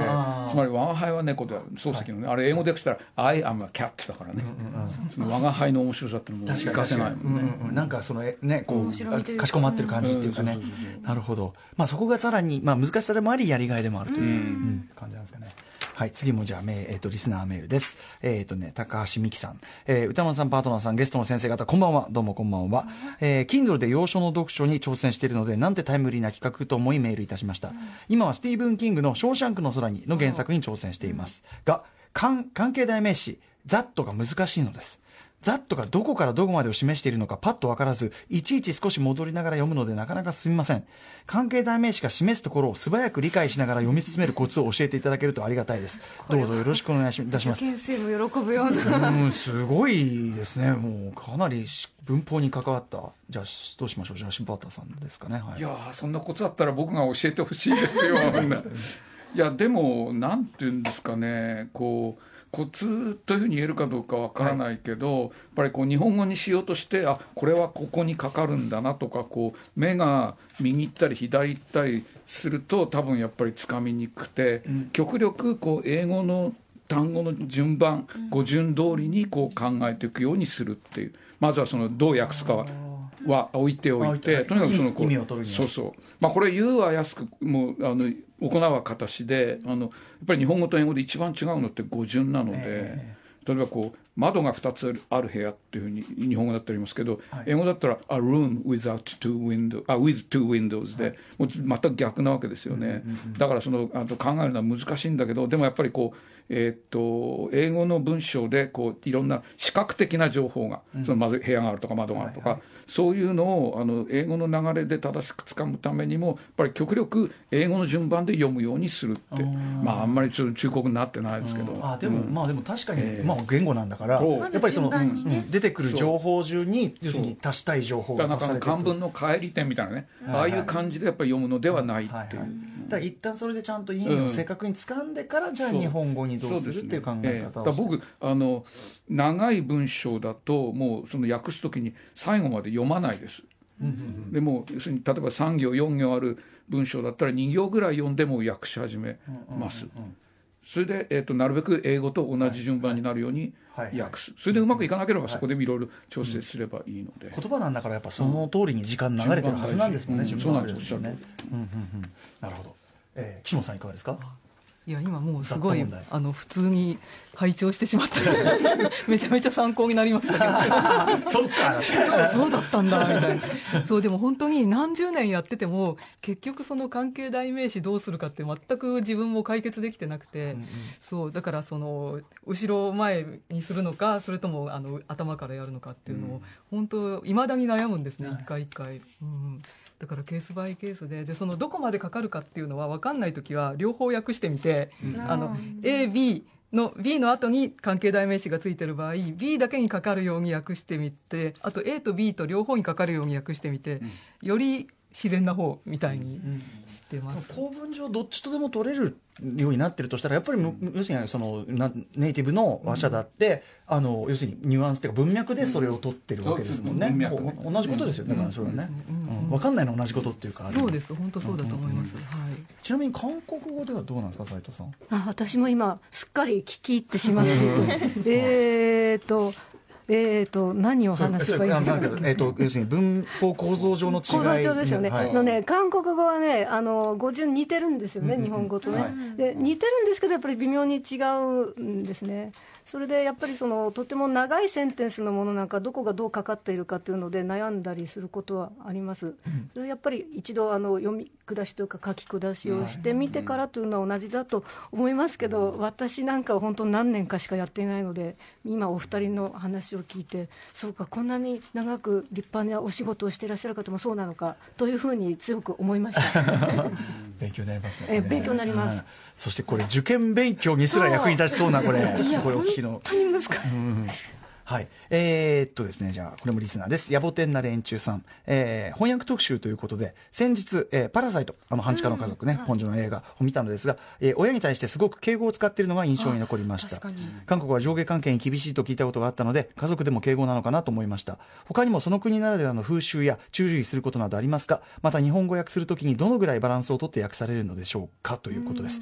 つまり我が輩は猫で漱石のね、あれ英語で訳したら「I am a cat」だからね、我が輩の面白さっていうのも生かせないもんね、うんうんうん。なんかそのえねこう白みというかかしこまってる感じっていうかね、なるほど。まあそこがさらにまあ難しさでもありやりがいでもあるという、うん。感じなんですかねはい次もじゃあえー、とリスナーメールです。えっ、とね高橋美希さん、えー歌丸さんパートナーさんゲストの先生方こんばんは。どうもこんばんは、えー、Kindle で洋書の読書に挑戦しているのでなんてタイムリーな企画くと思いメールいたしました、今はスティーブン・キングの「ショーシャンクの空に」の原作に挑戦しています、が関関係代名詞「ザットが難しいのですザットがどこからどこまでを示しているのかパッとわからず、いちいち少し戻りながら読むのでなかなか進みません。関係代名詞が示すところを素早く理解しながら読み進めるコツを教えていただけるとありがたいです。どうぞよろしくお願いしいたします。先生も喜ぶようなうん、すごいですね。もうかなりし文法に関わった。じゃあ、しどうしましょう。じゃあ、柴田さんですかね。はいいやーそんなコツあったら僕が教えてほしいですよ いやでもなんていうんですかねこうコツというふうに言えるかどうかわからないけど、やっぱりこう日本語にしようとしてあこれはここにかかるんだなとかこう目が右行ったり左行ったりすると多分やっぱりつかみにくくて、極力こう英語の単語の順番、語順通りにこう考えていくようにするっていう。まずはそのどう訳すかはは置いておいててとにかくそのこうそうそう、まあ、これ言うは安くもうあの行うは形であのやっぱり日本語と英語で一番違うのって語順なので、え例えばこう窓が2つある部屋っていうふうに日本語だったら言いますけど、英語だったら「a room without two windows」あ「with two windows で」もう全く逆なわけですよね、だからそのあと考えるのは難しいんだけどでもやっぱりこうえーっと英語の文章でこういろんな視覚的な情報が、そのまず部屋があるとか窓があるとか、そういうのをあの英語の流れで正しくつかむためにもやっぱり極力英語の順番で読むようにするってまああんまりちょっと忠告になってないですけど、あでも、まあでも確かに、まあ言語なんだから、やっぱりその、まね。うん出てくる情報順に、要するに足したい情報がだから漢文の帰り点みたいなね、ああいう感じでやっぱり読むのではないっていう。はいはいら一旦それでちゃんと意味を正確に掴んでから、じゃあ日本語にどうするっていう考え方をして。だから僕あの長い文章だともうその訳すときに最後まで読まないです、でも要するに例えば3行4行ある文章だったら2行ぐらい読んでもう訳し始めます、それで、えー、となるべく英語と同じ順番になるように訳す、それでうまくいかなければそこでいろいろ調整すればいいので、言葉なんだからやっぱその通りに時間流れてるはずなんですもんね、うん順番うなんですね。うんうんうん。なるほど。えー、岸本さんいかがですか？いや今もうすごいあの普通に拝聴してしまって めちゃめちゃ参考になりましたけど。そっか。そうだったんだみたいな。そうでも本当に何十年やってても結局その関係代名詞どうするかって全く自分も解決できてなくて、そうだからその後ろ前にするのかそれともあの頭からやるのかっていうのを、本当いまだに悩むんですね、一回一回、うん、だからケースバイケースででそのどこまでかかるかっていうのは分かんない時は両方訳してみて、あの AB の B の後に関係代名詞がついてる場合 B だけにかかるように訳してみてあと A と B と両方にかかるように訳してみて、より自然な方みたいにしてます。構文上どっちとでも取れるようになってるとしたらやっぱりむ要するにそのなネイティブの話者だって、あの要するにニュアンスっていうか文脈でそれを取ってるわけですもんね,、うん文脈ね。お同じことですよね、だからそれはね、うん。分かんないのは同じことっていうかそうです。本当そうだと思います、はい。ちなみに韓国語ではどうなんですか斉藤さん？あ私も今すっかり聞き入ってしまっていて。えーとえーと何を話せばいいんですか？えっと要するに文法構造上の違い構造上ですよね、はい。のね韓国語はねあの語順似てるんですよね、日本語とね、で似てるんですけどやっぱり微妙に違うんですね。それでやっぱりそのとても長いセンテンスのものなんかどこがどうかかっているかというので悩んだりすることはあります、それはやっぱり一度あの読み下しというか書き下しをしてみてからというのは同じだと思いますけど、私なんかは本当何年かしかやっていないので今お二人の話を聞いてそうかこんなに長く立派なお仕事をしていらっしゃる方もそうなのかというふうに強く思いました。勉強になりますね。え勉強になります。はいそしてこれ受験勉強にすら役に立ちそうなこれ。いやこれお聞きの。本当に難しいはい。えーっとですね、じゃあ、これもリスナーです。野暮天な連中さん。えー翻訳特集ということで、先日、えーパラサイト、あの、半地下の家族ね、本所の映画を見たのですが、えー親に対してすごく敬語を使っているのが印象に残りましたあ確かに。韓国は上下関係に厳しいと聞いたことがあったので、家族でも敬語なのかなと思いました。他にもその国ならではの風習や注意することなどありますかまた日本語訳するときにどのぐらいバランスをとって訳されるのでしょうかということです。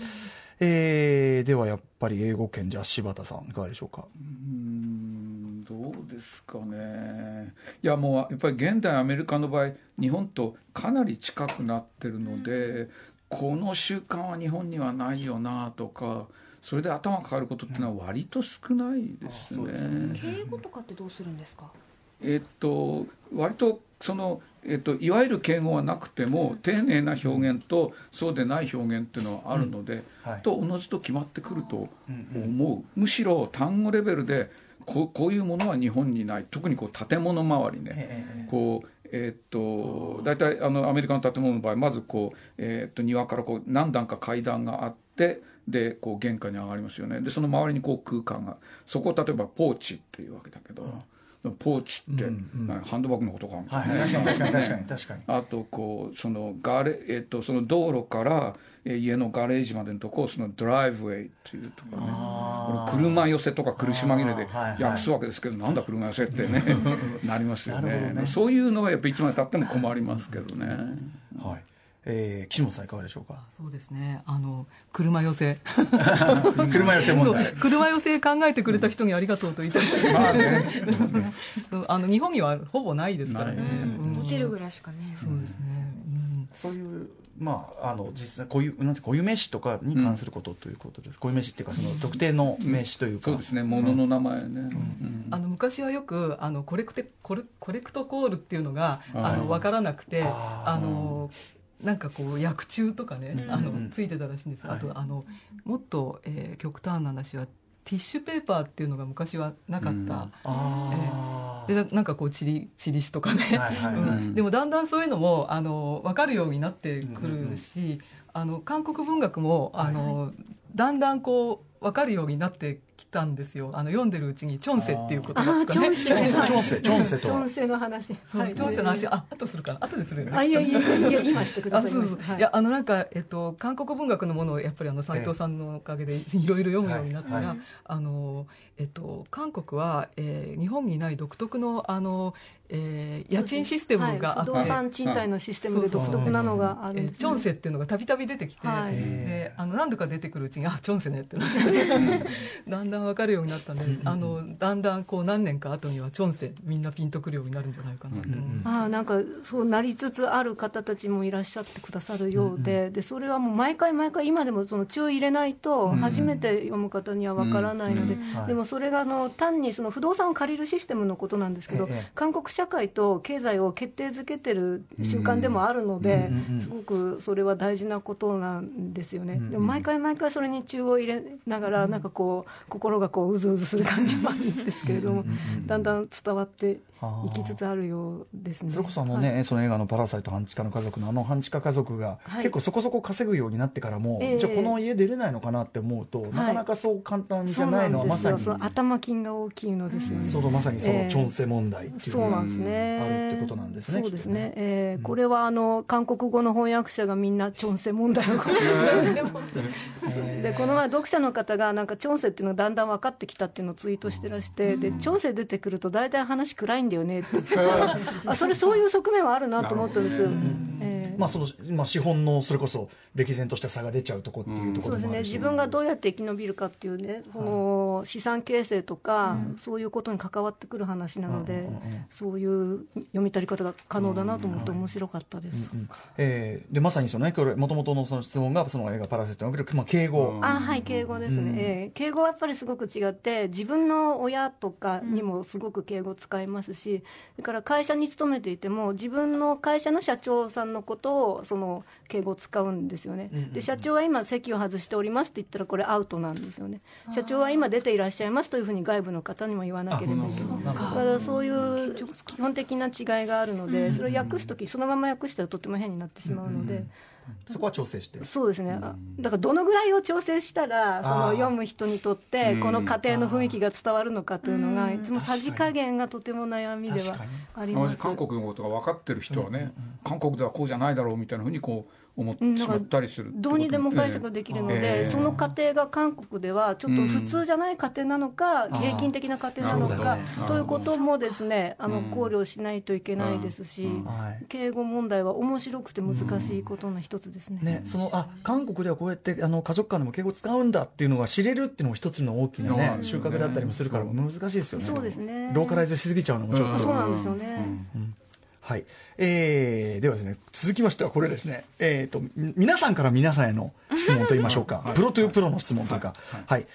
えーではやっぱり英語圏じゃあ柴田さんいかがでしょうか？うんどうですかね。いやもうやっぱり現代アメリカの場合日本とかなり近くなってるので、この習慣は日本にはないよなとかそれで頭かかることっていうのは割と少ないですね。敬語とかってどうするんですか？えっと割とその、えっと、いわゆる敬語はなくても丁寧な表現とそうでない表現っていうのはあるので、うん。はい。とおのずと決まってくると思う、むしろ単語レベルでこうこういうものは日本にない。特にこう建物周りね、えこうえーっと大体あのアメリカの建物の場合まずこう、えーっと庭からこう何段か階段があってでこう玄関に上がりますよね。でその周りにこう空間が。そこを例えばポーチっていうわけだけど、ポーチって、なハンドバッグのことかみたはいい。なね確かに確かに確かに確かに。あとこうそのガレ、えっと、その道路からえー家のガレージまでのとこをそのドライブウェイっていうとかね。車寄せとか苦し紛れで訳すわけですけど、なんだ車寄せってね なりますよね。ね。そういうのはやっぱいつまでたっても困りますけどね。はいえー、岸本さんいかがでしょうか？そうですね。あの車寄せ。車寄せ問題。車寄せ考えてくれた人にありがとうと言いたいです。まあ の日本にはほぼないですからね。うん。ホテル暮らしかね。そうですね、うん。そういうまああの実際こういうなんて固有名詞とかに関することということです、固有名詞っていうかその特定の名詞というか、そうですね。物の名前ね、うん。あの昔はよくあのコレクテコレコレクトコールっていうのがはい。あの分からなくてあのなんかこう薬中とかね、うん。あのついてたらしいんです、あとあのもっと、えー極端な話はティッシュペーパーっていうのが昔はなかった、うん。あでななんかこうチリチリシとかね、でもだんだんそういうのもあの分かるようになってくるし、あの韓国文学もあの、だんだんこう分かるようになってきたんですよ。あの読んでるうちにチョンセっていう言葉とかね。セ。チョンセチョンセと。はチョンセの話。そうはい。チョンセの話。あ後するかな。後でするよね。あいやいやいや今してください。あそうそう、、はい。やあのなんか、えっと、韓国文学のものをやっぱりあの斉藤さんのおかげで いろいろ読むようになったら、はい。はい。あのえっと、韓国は、えー日本にない独特のあの、えー家賃システムがあって、はい。不動産賃貸のシステムで独特なのがあるんですえーチョンセっていうのがたびたび出てきて、はい。であの何度か出てくるうちにあチョンセねってなってだんだん分かるようになったんで、あのだんだんこう何年か後にはチョンセみんなピンとくるようになるんじゃないかなと。ああなんかそうなりつつある方たちもいらっしゃってくださるようで,、でそれはもう毎回毎回今でもその注意入れないと初めて読む方にはわからないので、はい。でもそれがあの単にその不動産を借りるシステムのことなんですけど、ええ。韓国社会と経済を決定づけてる習慣でもあるので、うんすごくそれは大事なことなんですよね、でも毎回毎回それに注を入れながら、なんかこう心がこううずうずする感じもあるんですけれども、だんだん伝わっていきつつあるようですね。それこそあのね、その映画の「パラサイト半地下の家族」のあの半地下家族が、はい。結構そこそこ稼ぐようになってからも、ええ。じゃあこの家出れないのかなって思うと、なかなかそう簡単じゃないのはまさに。頭金が大きいのですよね、そのまさにそのええ。チョンセ問題っていうそうなんですね。あるってことなんですねそうですね。ね。え。ーこれはあの韓国語の翻訳者がみんなチョンセ問題を。でこの前読者の方がなんかチョンセっていうのがだんだん分かってきたっていうのをツイートしてらして、でチョンセ出てくると大体話暗いんだよねって。あそれそういう側面はあるなと思ったんですよ。えーまあそのまあ、資本のそれこそ歴然とした差が出ちゃうとこっていうとこそうですね。ろでもあるし、自分がどうやって生き延びるかっていうねその資産形成とか、そういうことに関わってくる話なので、そういう読み取り方が可能だなと思って面白かったです。うんえーでまさにそのね。これ元々のその質問がその映画「パラセット」における、まあ、敬語、あはい敬語ですね、うん。えー敬語はやっぱりすごく違って自分の親とかにもすごく敬語使いますし、それから会社に勤めていても自分の会社の社長さんのことをその敬語を使うんですよね、で社長は今席を外しておりますって言ったらこれアウトなんですよね。社長は今出ていらっしゃいますというふうに外部の方にも言わなければいけない。だ。からそういう基本的な違いがあるのでそれを訳す時そのまま訳したらとても変になってしまうので。そこは調整して。るそうですね、あだからどのぐらいを調整したらその読む人にとってこの家庭の雰囲気が伝わるのかというのがいつもさじ加減がとても悩みではあります。韓国のことが分かってる人はね、韓国ではこうじゃないだろうみたいなふうにこう思ってしまったりするどうにでも解釈できるので、ええ。その家庭が韓国ではちょっと普通じゃない家庭なのか、平均的な家庭なのかね。ということもですねあの考慮しないといけないですし、はい。敬語問題は面白くて難しいことの一つですね。ね、そのあ韓国ではこうやってあの家族間でも敬語使うんだっていうのが知れるっていうのも一つの大きな、ねうん。収穫だったりもするから難しいですよねそうですね。ローカライズしすぎちゃうのもちょっと、そうなんですよね、はい。えー、ではですね続きましてはこれですね、えー、とみ皆さんから皆さんへの質問といいましょうか、プロというプロの質問というか、はい。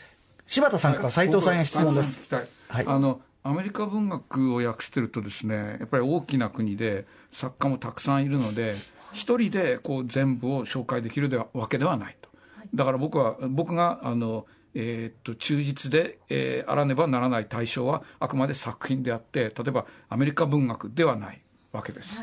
柴田さんから斉藤さんへ質問です、はい。あのアメリカ文学を訳してるとですねやっぱり大きな国で作家もたくさんいるので一人でこう全部を紹介できるではわけではないと。だから僕は僕があの、えーっと忠実で、えーあらねばならない対象はあくまで作品であって例えばアメリカ文学ではないわけです。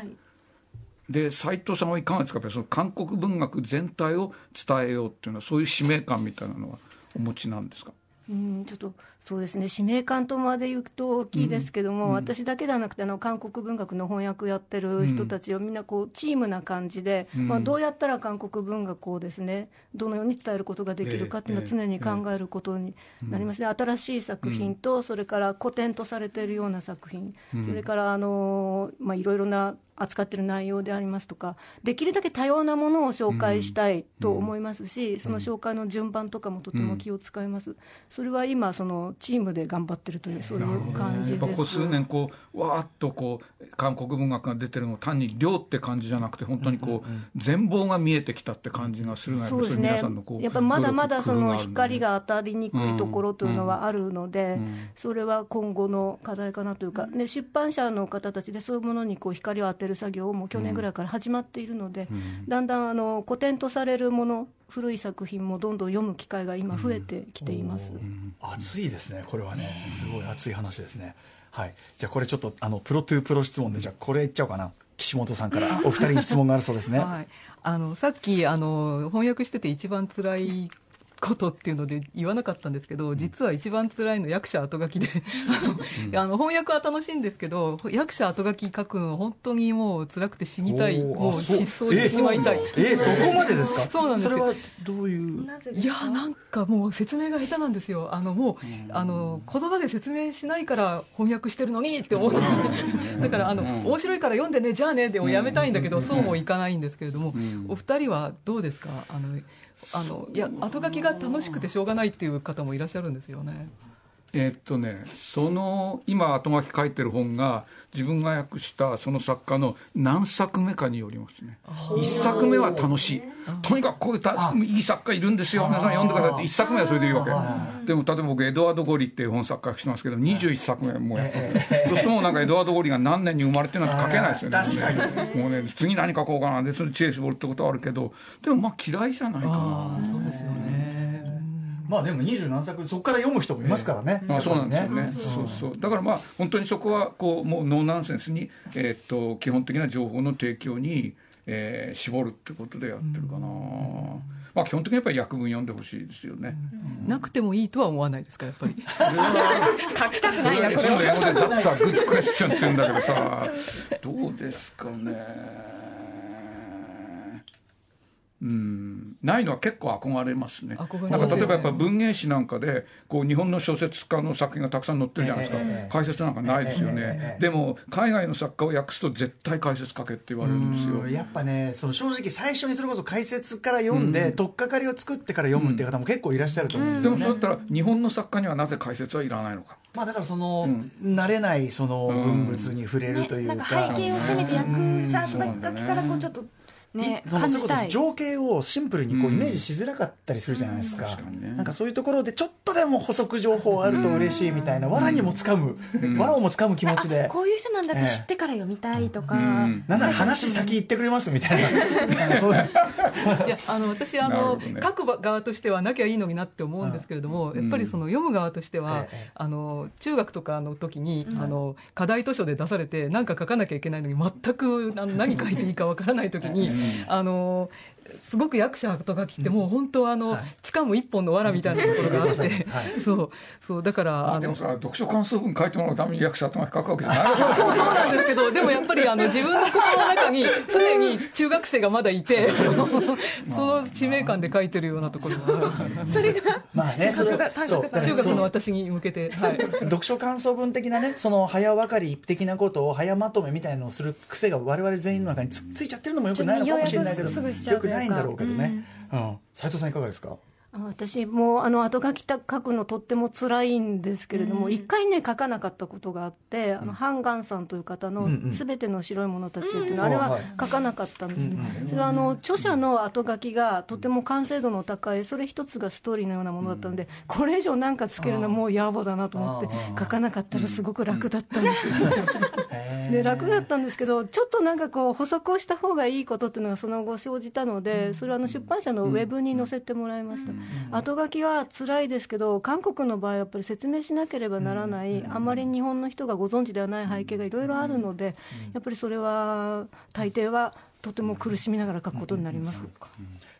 で斉藤さんはいかがですか？その韓国文学全体を伝えようっていうのはそういう使命感みたいなのはお持ちなんですか？うんちょっとそうですね。使命感とまで言うと大きいですけども、私だけではなくてあの韓国文学の翻訳やってる人たちをみんなこうチームな感じで、まあ、どうやったら韓国文学をですねどのように伝えることができるかっていうのを常に考えることになりまして、新しい作品と、それから古典とされているような作品、それからあの、まあ、いろいろな扱ってる内容でありますとかできるだけ多様なものを紹介したいと思いますし、その紹介の順番とかもとても気を使います、それは今そのチームで頑張ってるというそういう感じです。やっぱここ数年こうわーっとこう韓国文学が出てるの単に量って感じじゃなくて本当にこう全貌が見えてきたって感じがするがそうですね。やっぱまだまだその光が当たりにくいところというのはあるので、それは今後の課題かなというか、で出版社の方たちでそういうものにこう光を当てる作業をもう去年ぐらいから始まっているので、だんだんあの古典とされるもの古い作品もどんどん読む機会が今増えてきています。熱いですねこれはね。すごい熱い話ですね。はい。じゃあこれちょっとあのプロトゥープロ質問でじゃあこれいっちゃおうかな。岸本さんから お二人に質問があるそうですね。はい、あのさっきあの翻訳してて一番辛いことっていうので言わなかったんですけど実は一番辛いの役者後書きで。あの翻訳は楽しいんですけど役者後書き書くの本当にもう辛くて死にたい。もう失踪してしまいたい。えーえーそこまでですか？そうなんですよ。それはどういう？いやなんかもう説明が下手なんですよ。あのもうあの言葉で説明しないから翻訳してるのにって思う。ん。で だからあの面白いから読んでねじゃあねでもやめたいんだけどそうもいかないんですけれどもお二人はどうですか？あのあのいや後書きが楽しくてしょうがないっていう方もいらっしゃるんですよね。えーっとね、その今、後書き書いてる本が、自分が訳したその作家の何作目かによりますね、一作目は楽しい、とにかくこういうたいい作家いるんですよ、皆さん読んでください。って、一作目はそれでいいわけ、でも例えば僕、エドワード・ゴリっていう本作家してますけど、21作目もうやってる、そうするともうなんかエドワード・ゴリが何年に生まれてなんて書けないですよね、もうね、次何書こうかな。で、それ知恵絞るってことはあるけど、でもまあ嫌いじゃないかな。そうですよねまあでも二十何作そこから読む人もいますからね、あそうなんですよね。そうそう。だからまあ本当にそこはこうもうノーナンセンスに、えーっと基本的な情報の提供に、えー絞るってことでやってるかな、まあ基本的にやっぱり訳文読んでほしいですよね、なくてもいいとは思わないですかやっぱり。書きたくないなこれそれ英語で「That's a good question」って言うんだけどさどうですかねうんないのは結構憧れますね。なんか例えばやっぱ文芸誌なんかでこう日本の小説家の作品がたくさん載ってるじゃないですか、ええ。解説なんかないですよね、ええ。でも海外の作家を訳すと絶対解説書けって言われるんですよ。うんやっぱねその正直最初にそれこそ解説から読んで、取っかかりを作ってから読むっていう方も結構いらっしゃると思うんですよね、でもそうだったら日本の作家にはなぜ解説はいらないのか。まあだからその、慣れないその文物に触れるというか,、なんか背景をせめて役者と書きからこうちょっとねそれこそ感じたい。情景をシンプルにこううん。イメージしづらかったりするじゃないですか,、確かにね。なんかそういうところでちょっとでも補足情報あると嬉しいみたいな、藁にもつかむ、藁をもつかむ気持ちで。あこういう人なんだって知ってから読みたいとか、うん。なんなら話先言ってくれますみたいな。いやあの私あの、ね。書く側としてはなきゃいいのになって思うんですけれども、やっぱりその読む側としては、ええあの中学とかの時に、あの課題図書で出されて何か書かなきゃいけないのに全くあの何書いていいかわからない時に、あのすごく役者とか来てもう本当あの、掴む一本の藁みたいなところがあって、そう。そうだからあのあでもさ読書感想文書いてもらうために役者とか書くわけじゃないそう そうなんですけど、でもやっぱりあの自分の心の中に 常に中学生がまだいて、その使命感で書いてるようなところがある。それがまあねそれ中学のの私に向けて、はい。読書感想文的なねその早分かり的なことを早まとめみたいなのをする癖が我々全員の中につついちゃってるのもよくないのかもしれないけど。よくないんだろうけどね、うん。斉藤さんいかがですか？あ私もあの後書き書くのとっても辛いんですけれども一、回ね書かなかったことがあって、あのハンガンさんという方のうんうん「すべての白い者たちへ」っていうの、あれは書かなかったんですね、それはあの著者の後書きがとても完成度の高いそれ一つがストーリーのようなものだったので、これ以上なんかつけるのはもう野暮だなと思って書かなかったらすごく楽だったんです で楽だったんですけどちょっとなんかこう補足をした方がいいことっていうのがその後生じたのでそれはあの出版社のウェブに載せてもらいました、後書きは辛いですけど韓国の場合やっぱり説明しなければならない、あまり日本の人がご存知ではない背景がいろいろあるので、やっぱりそれは大抵はとても苦しみながら書くことになります、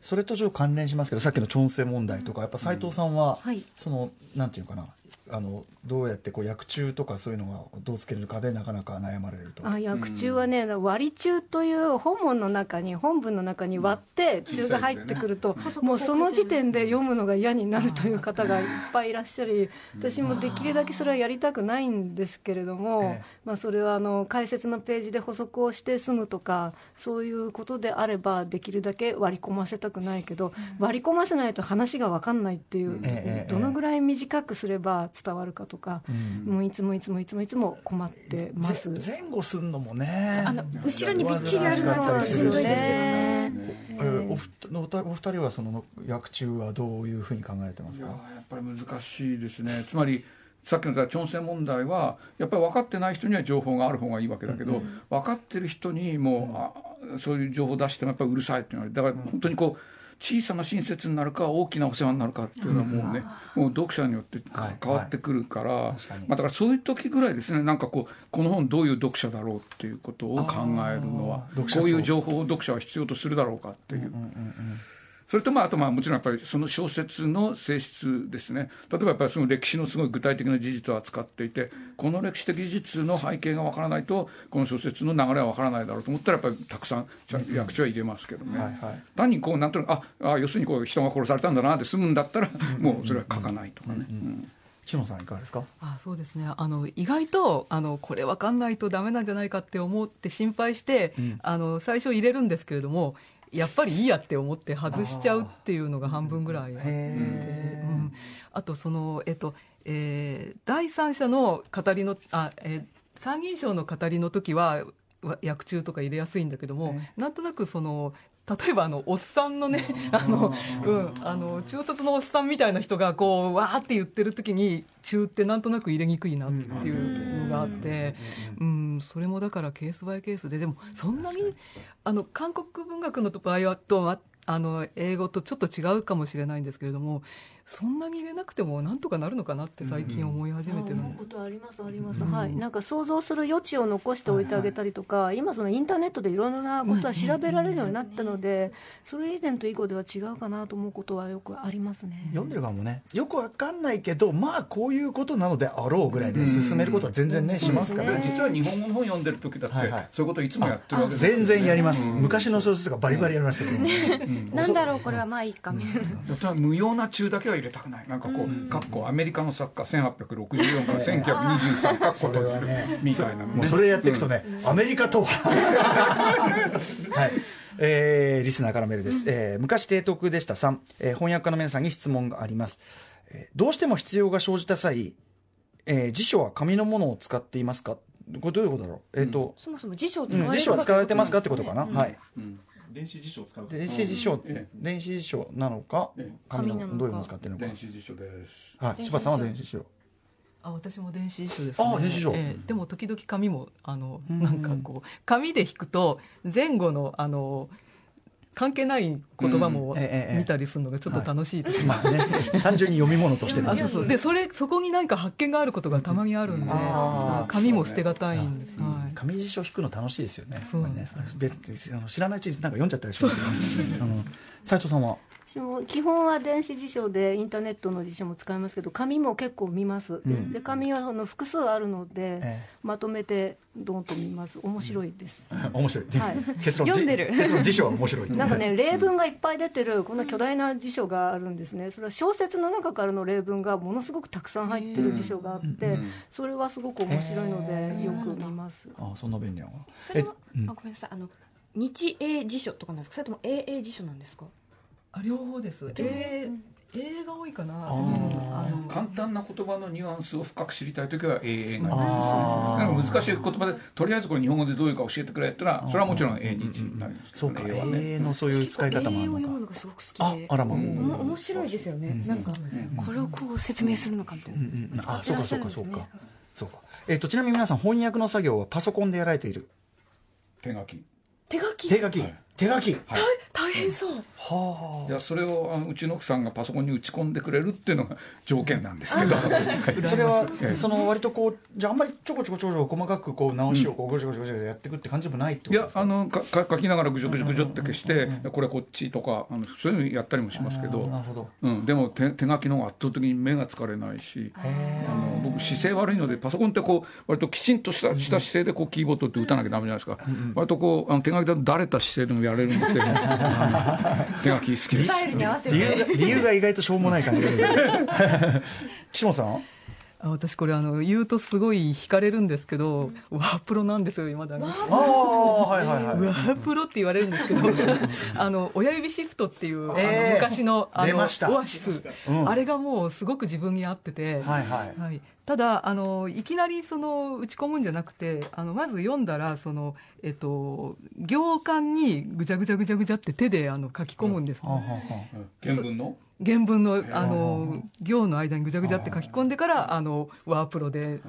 それとちょっと関連しますけどさっきのチョンセ問題とかやっぱ斉藤さんは、はい。そのなんていうかなあのどうやってこう薬中とかそういうのがどうつけるかでなかなか悩まれると。あ薬中はね、割り中という本文の中に本文の中に割って中が入ってくると、もうその時点で読むのが嫌になるという方がいっぱいいらっしゃり私もできるだけそれはやりたくないんですけれども、ええまあ、それはあの解説のページで補足をして済むとかそういうことであればできるだけ割り込ませたくないけど、割り込ませないと話が分かんないっていう、ええ。どのぐらい短くすれば伝わるかとか、もういつもいつもいつもいつも困ってます。ぜ前後すんのもね。あの後ろにびっちりあるのはしんどいですけどね。えーおふお二お二人はその薬中はどういうふうに考えてますいやかやっぱり難しいですね。つまりさっきの言った朝鮮問題はやっぱり分かってない人には情報がある方がいいわけだけど、分かってる人にもう、あそういう情報を出してもやっぱりうるさいっていうのはだから本当にこう小さな親切になるか大きなお世話になるかっていうのはもうね、もう読者によって変わってくるから、確かに。まあ、だからそういう時ぐらいですねなんかこうこの本どういう読者だろうっていうことを考えるのはこういう情報を読者は必要とするだろうかっていう。それとまああとまあもちろんやっぱりその小説の性質ですね。例えばやっぱりその歴史のすごい具体的な事実を扱っていてこの歴史的事実の背景がわからないとこの小説の流れはわからないだろうと思ったらやっぱりたくさんちゃんと役所は入れますけどね、はいはい。単にこうなんとなくああ要するにこう人が殺されたんだなって済むんだったらもうそれは書かないとかね。うん志野さんいかがですか？あそうですね。あの意外とあのこれ分かんないとダメなんじゃないかって思って心配して、あの最初入れるんですけれどもやっぱりいいやって思って外しちゃうっていうのが半分ぐらいあって、うん。あとそのえっと、えー第三者の語りのあ、えー参議院賞の語りの時はわ訳中とか入れやすいんだけども、なんとなくその例えばあのおっさんのねあの、うん、あの中卒のおっさんみたいな人がこうわーって言ってる時に中ってなんとなく入れにくいなっていうのがあって、うん、それもだからケースバイケースででもそんなにあの韓国文学の場合はとはあの英語とちょっと違うかもしれないんですけれどもそんなに入れなくてもなんとかなるのかなって最近思い始めてるんです。思うことありますあります、はい。なんか想像する余地を残しておいてあげたりとか、今そのインターネットでいろいろなことは調べられるようになったので、それ以前と以後では違うかなと思うことはよくありますね。読んでる側もねよくわかんないけどまあこういうことなのであろうぐらいで進めることは全然ね、しますからね。実は日本語の本読んでる時だって、はいはい。そういうこといつもやってるわけですよ全然やります、昔の小説とかバリバリやりましたけど、なんだろうこれはまあいいかみたいな。無用な中だけは入れたくない。なんかこう、かっこアメリカの作家1864から1923かっこ閉じるみたいな。のねもうそれやっていくとね、アメリカとは。はい。えーリスナーからメールです、えー昔提督でした。3、えー翻訳家の皆さんに質問があります、えーどうしても必要が生じた際、えー辞書は紙のものを使っていますか？これどういうことだろう？えっ、と、そもそも辞書は使われてますか？ってことかな、はい電子辞書を使う電子辞書、ええ。電子辞書なのか、ええ。紙のどういうのを使ってるのか。電子辞書です。はい柴田さんは電子辞書。あ私も電子辞書です、ね、あ電子辞書。ええ。でも時々紙もあのなんかこう紙で引くと前後のあの関係ない言葉もうん。ええええ見たりするのがちょっと楽しい時まあね。単純に読み物としてそうそう。でそれそこに何か発見があることがたまにあるんで、紙も捨てがたいんです、はい。紙辞書引くの楽しいですよね。そうね別にあの知らないうちになんか読んじゃったりしますけど、あの斉藤さんは私も基本は電子辞書でインターネットの辞書も使いますけど紙も結構見ます、ん。で紙はあの複数あるので、ええ。まとめてドンと見ます。面白いです、面白い。はい。結論読んでる。じ 結論辞書は面白い。なんかね例文がいっぱい出てるこの巨大な辞書があるんですね。それは小説の中からの例文がものすごくたくさん入ってる辞書があってそれはすごく面白いのでよく見ます。あそんな便利なの。それは、うん。あごめんなさい。あの日英辞書とかなんですか？それとも英英辞書なんですか？あ両方です。え映画多いかな。簡単な言葉のニュアンスを深く知りたいときは英語がいいあー。だから難しい言葉でとりあえずこれ日本語でどういうか教えてくれってのはそれはもちろん英日になります。けそうかどね英はね。英のそういう使い方もあ英るのか。を読むのがすごく好きあであらま、面白いですよね、なんかこれをこう説明するのかみたいな、うんあそうかそうかそうか。そうか。えっとちなみに皆さん翻訳の作業はパソコンでやられている？手書き。手書き？手書き、はい手書き。大変そう。はいやそれをあのうちの奥さんがパソコンに打ち込んでくれるっていうのが条件なんですけど。あそれはええ。その割とこうじゃああんまりちょこちょこちょこちょこ細かくこう直しをこうごちょごちょごちょやっていくって感じでもないってこいやとですか？あのかか書きながらぐじょぐじょぐじょって消してこれこっちとかあのそういうのやったりもしますけど。なるほど。うん、でも手手書きの方が圧倒的に目が疲れないしあの僕姿勢悪いのでパソコンってこう割ときちんとしたした姿勢でこうキーボードって打たなきゃダメじゃないですか、割とこうあの手書きだとだれた姿勢でもやれる 手書き好きです。理由が意外としょうもない感じがする。岸本さんあ私これあの言うとすごい惹かれるんですけどワープロなんですよ今だに。ああはいはいはい。ワープロって言われるんですけどあの親指シフトっていう、あのえー昔のあの出ました。オアシス、うん。あれがもうすごく自分に合ってて、はいはい。はい、ただあのいきなりその打ち込むんじゃなくてあのまず読んだらその、えっと、行間にぐちゃぐちゃぐちゃぐちゃって手であの書き込むんです、はあは原文の？原文のあの行の間にぐちゃぐちゃって書き込んでからあのワープロで。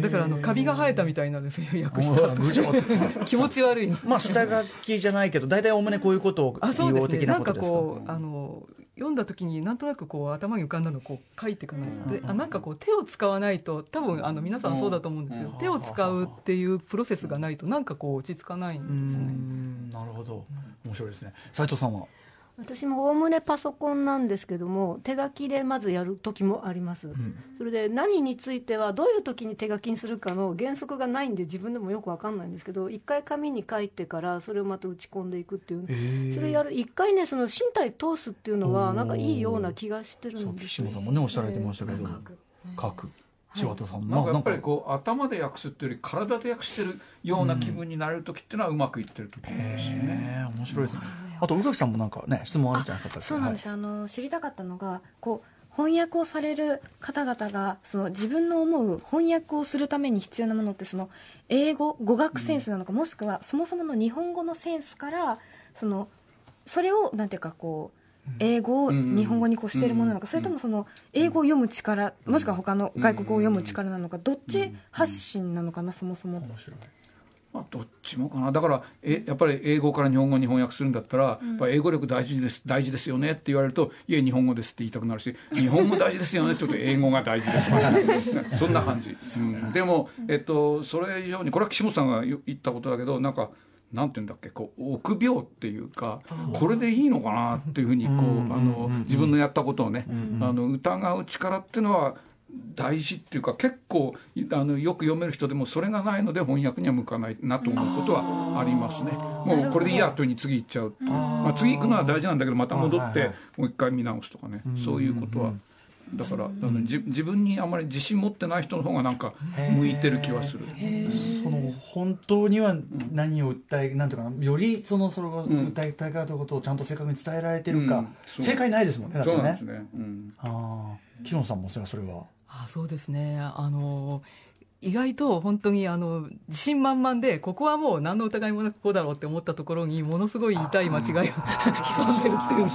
だからあのカビが生えたみたいなんですよ訳しあた気持ち悪い。まあ下書きじゃないけど大体おおむねこういうことをあそう利用的ですねなんかなこうあの読んだ時になんとなくこう頭に浮かんだのをこう書いていかないであなんかこう手を使わないと多分あの皆さんそうだと思うんですよ。手を使うっていうプロセスがないとなんかこう落ち着かないんうですね。ん。なるほど。面白いですね。斉藤さんは？私もおおむねパソコンなんですけども手書きでまずやる時もあります、それで何についてはどういう時に手書きにするかの原則がないんで自分でもよくわかんないんですけど一回紙に書いてからそれをまた打ち込んでいくっていう。それやる一回ねその身体通すっていうのはなんかいいような気がしてるそうん岸ですよ本さんもねおっしゃられてましたけど。書く。書く。柴田さんなんかやっぱりまあこう頭で訳すっていうより体で訳してるような気分になれる時っていうのはうまくいってる時ですね、面白いですねあと宇垣さんもなんかね質問あるんじゃなかったですかそうなんです。よ、あの知りたかったのがこう翻訳をされる方々がその自分の思う翻訳をするために必要なものってその英語語学センスなのか、もしくはそもそもの日本語のセンスからそのそれをなんていうかこう英語を日本語にこうしているものなのか、それともその英語を読む力、もしくは他の外国語を読む力なのか、どっち発信なのかな、そもそも。面白いまあ、どっちもかな。だからえやっぱり英語から日本語に翻訳するんだったら、やっぱり英語力大事です大事ですよねって言われるといえ日本語ですって言いたくなるし日本語大事ですよねって言うと英語が大事です。そんな感じ、うん、でも、えっと、それ以上にこれは岸本さんが言ったことだけどなんかなんていうんだっけこう臆病っていうかこれでいいのかなっていうふうにこうあの自分のやったことをねあの疑う力っていうのは大事っていうか結構あのよく読める人でもそれがないので翻訳には向かないなと思うことはありますね。もうこれでいいやというふうに次行っちゃうまあ、次行くのは大事なんだけどまた戻ってもう一回見直すとかね。そういうことは。だからあのじ自分にあまり自信持ってない人の方がなんか向いてる気はする。その本当には何を訴えなんていうかなよりそのそれをん。訴えたいかということをちゃんと正確に伝えられてるか、うん。正解ないですもんねだってね。そうなんですね、うん。ああ木野さんもそれはそれはあそうですね。あの意外と本当にあの自信満々でここはもう何の疑いもなくここうだろうって思ったところにものすごい痛い間違いが 潜んでるっていう。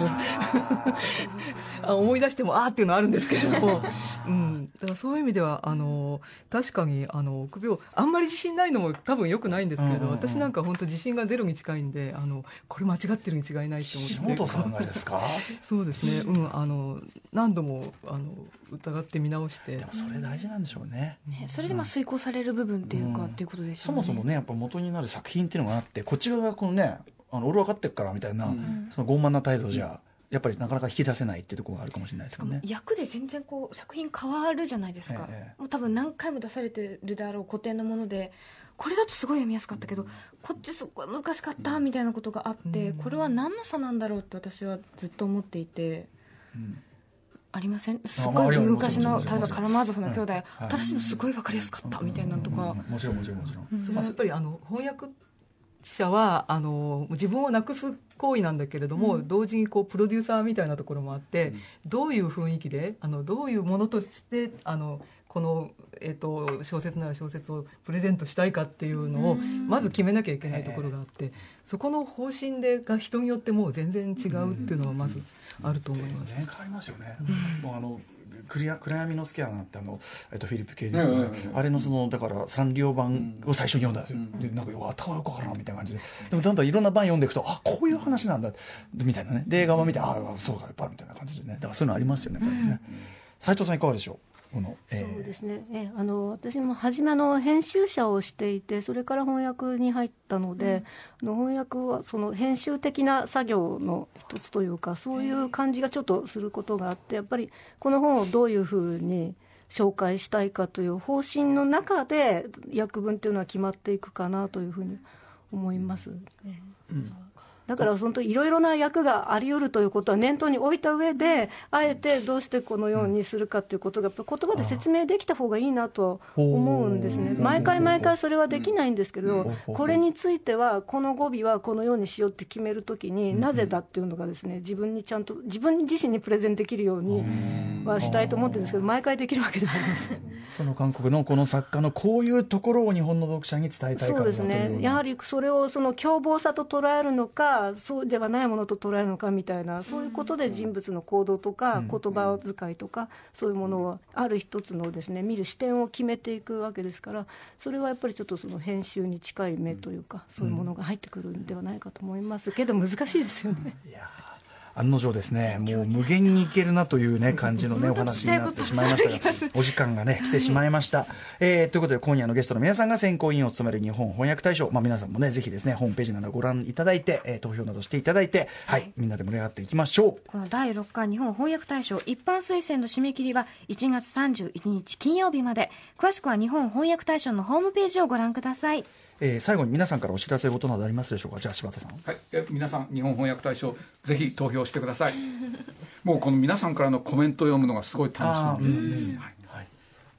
あ思い出してもあーっていうのはあるんですけれども、うん、だからそういう意味ではあの確かにあの臆病あんまり自信ないのも多分よくないんですけれど、うんうんうん。私なんか本当自信がゼロに近いんであのこれ間違ってるに違いないって。思って岸本さんがですか？そうですね、うん、あの何度もあの疑って見直して。でもそれ大事なんでしょうね。ねそれでまあ遂行される部分っていうか、うん。っていうことでしょそうもそもねやっぱ元になる作品っていうのがあってこっち側がこのねあの俺分かってるからみたいな、ん。その傲慢な態度じゃ、やっぱりなかなか引き出せないっていうところがあるかもしれないですね。役で全然こう作品変わるじゃないですか、ええもう多分何回も出されてるであろう古典のものでこれだとすごい読みやすかったけど、こっちすっごい難しかったみたいなことがあって、これは何の差なんだろうって私はずっと思っていて、ありません？すごい昔の例えばカラマーゾフの兄弟、はい。新しいのすごい分かりやすかったみたいなのとか、もちろん。もちろん。もちろん。それはやっぱりあの翻訳者はあの自分をなくす行為なんだけれども、同時にこうプロデューサーみたいなところもあって、どういう雰囲気であのどういうものとしてあのこの、えっと小説なら小説をプレゼントしたいかっていうのをまず決めなきゃいけないところがあって、そこの方針でが人によってもう全然違うっていうのはまずあると思います。全然変わりますよね、もうあの暗闇のスキャナーってあの、えっと、フィリップ・ケイディ、うんうんうん。あれのそのだからサンリオ版を最初に読んだんですよ、でなんかよ頭よくわからんみたいな感じで。でもだんだんいろんな版読んでいくとあこういう話なんだみたいなね。で映画も見てああそうかやっぱみたいな感じでね。だからそういうのありますよねやっぱりね。斉藤さんいかがでしょう？この、えーそうですね、ええ。あの私も初めあの編集者をしていてそれから翻訳に入ったので、あの翻訳はその編集的な作業の一つというかそういう感じがちょっとすることがあってやっぱりこの本をどういうふうに紹介したいかという方針の中で訳文っていうのは決まっていくかなというふうに思います、ねだから本当いろいろな役があり得るということは念頭に置いた上であえてどうしてこのようにするかということがやっぱり言葉で説明できた方がいいなと思うんですね。毎回毎回それはできないんですけどこれについてはこの語尾はこのようにしようって決めるときになぜだっていうのがですね自分にちゃんと自分自身にプレゼンできるようにはしたいと思ってるんですけど毎回できるわけではありません。その韓国のこの作家のこういうところを日本の読者に伝えたいからそうですね、やはりそれをその凶暴さと捉えるのか、そうではないものと捉えるのかみたいな、そういうことで人物の行動とか、言葉遣いとか、そういうものを、ある一つのですね見る視点を決めていくわけですから、それはやっぱりちょっとその編集に近い目というか、そういうものが入ってくるんではないかと思いますけど、難しいですよね。案の定ですね、もう無限にいけるなというね、感じのね、お話になってしまいましたが、お時間がね、来てしまいました。えーということで、今夜のゲストの皆さんが選考委員を務める日本翻訳大賞、まあ皆さんもね、ぜひですね、ホームページなどご覧いただいて、えー投票などしていただいて、はい、みんなで盛り上がっていきましょう。この第6回日本翻訳大賞一般推薦の締め切りは1月31日金曜日まで。詳しくは日本翻訳大賞のホームページをご覧くださいえー最後に皆さんからお知らせ事などありますでしょうか？じゃあ柴田さん。はい、え皆さん日本翻訳大賞ぜひ投票してください。もうこの皆さんからのコメントを読むのがすごい楽しみで。す、はい。はい。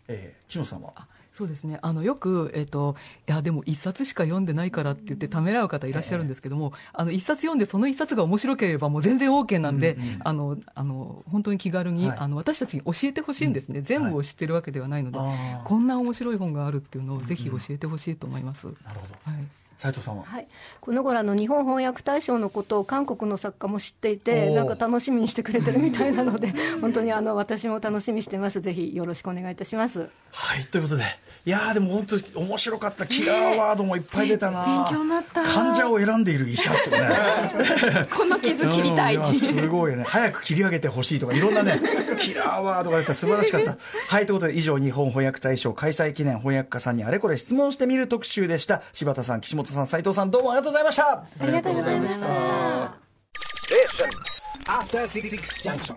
えー、木野さんは？そうですね。あのよく、えっといやでも一冊しか読んでないからって言ってためらう方いらっしゃるんですけども、あの一冊読んでその一冊が面白ければもう全然 OK なんで、あのあの本当に気軽に、はい。あの私たちに教えてほしいんですね、全部を知ってるわけではないので、あー。こんな面白い本があるっていうのをぜひ教えてほしいと思います。なるほど。はい斉藤さんは？はい、この頃あの日本翻訳大賞のことを韓国の作家も知っていてなんか楽しみにしてくれてるみたいなので 本当にあの私も楽しみにしてます。ぜひよろしくお願いいたします。はい、ということで、いやーでも本当に面白かった、キラーワードもいっぱい出たな、勉強になった患者を選んでいる医者とかね。この傷切りたいうんやすごいよね。早く切り上げてほしいとか、いろんなね、キラーワードが出た素晴らしかった。はい、ということで、以上、日本翻訳大賞開催記念翻訳家さんにあれこれ質問してみる特集でした。柴田さん、岸本さん、斉藤さん、どうもありがとうございました。ありがとうございました After Six Junction.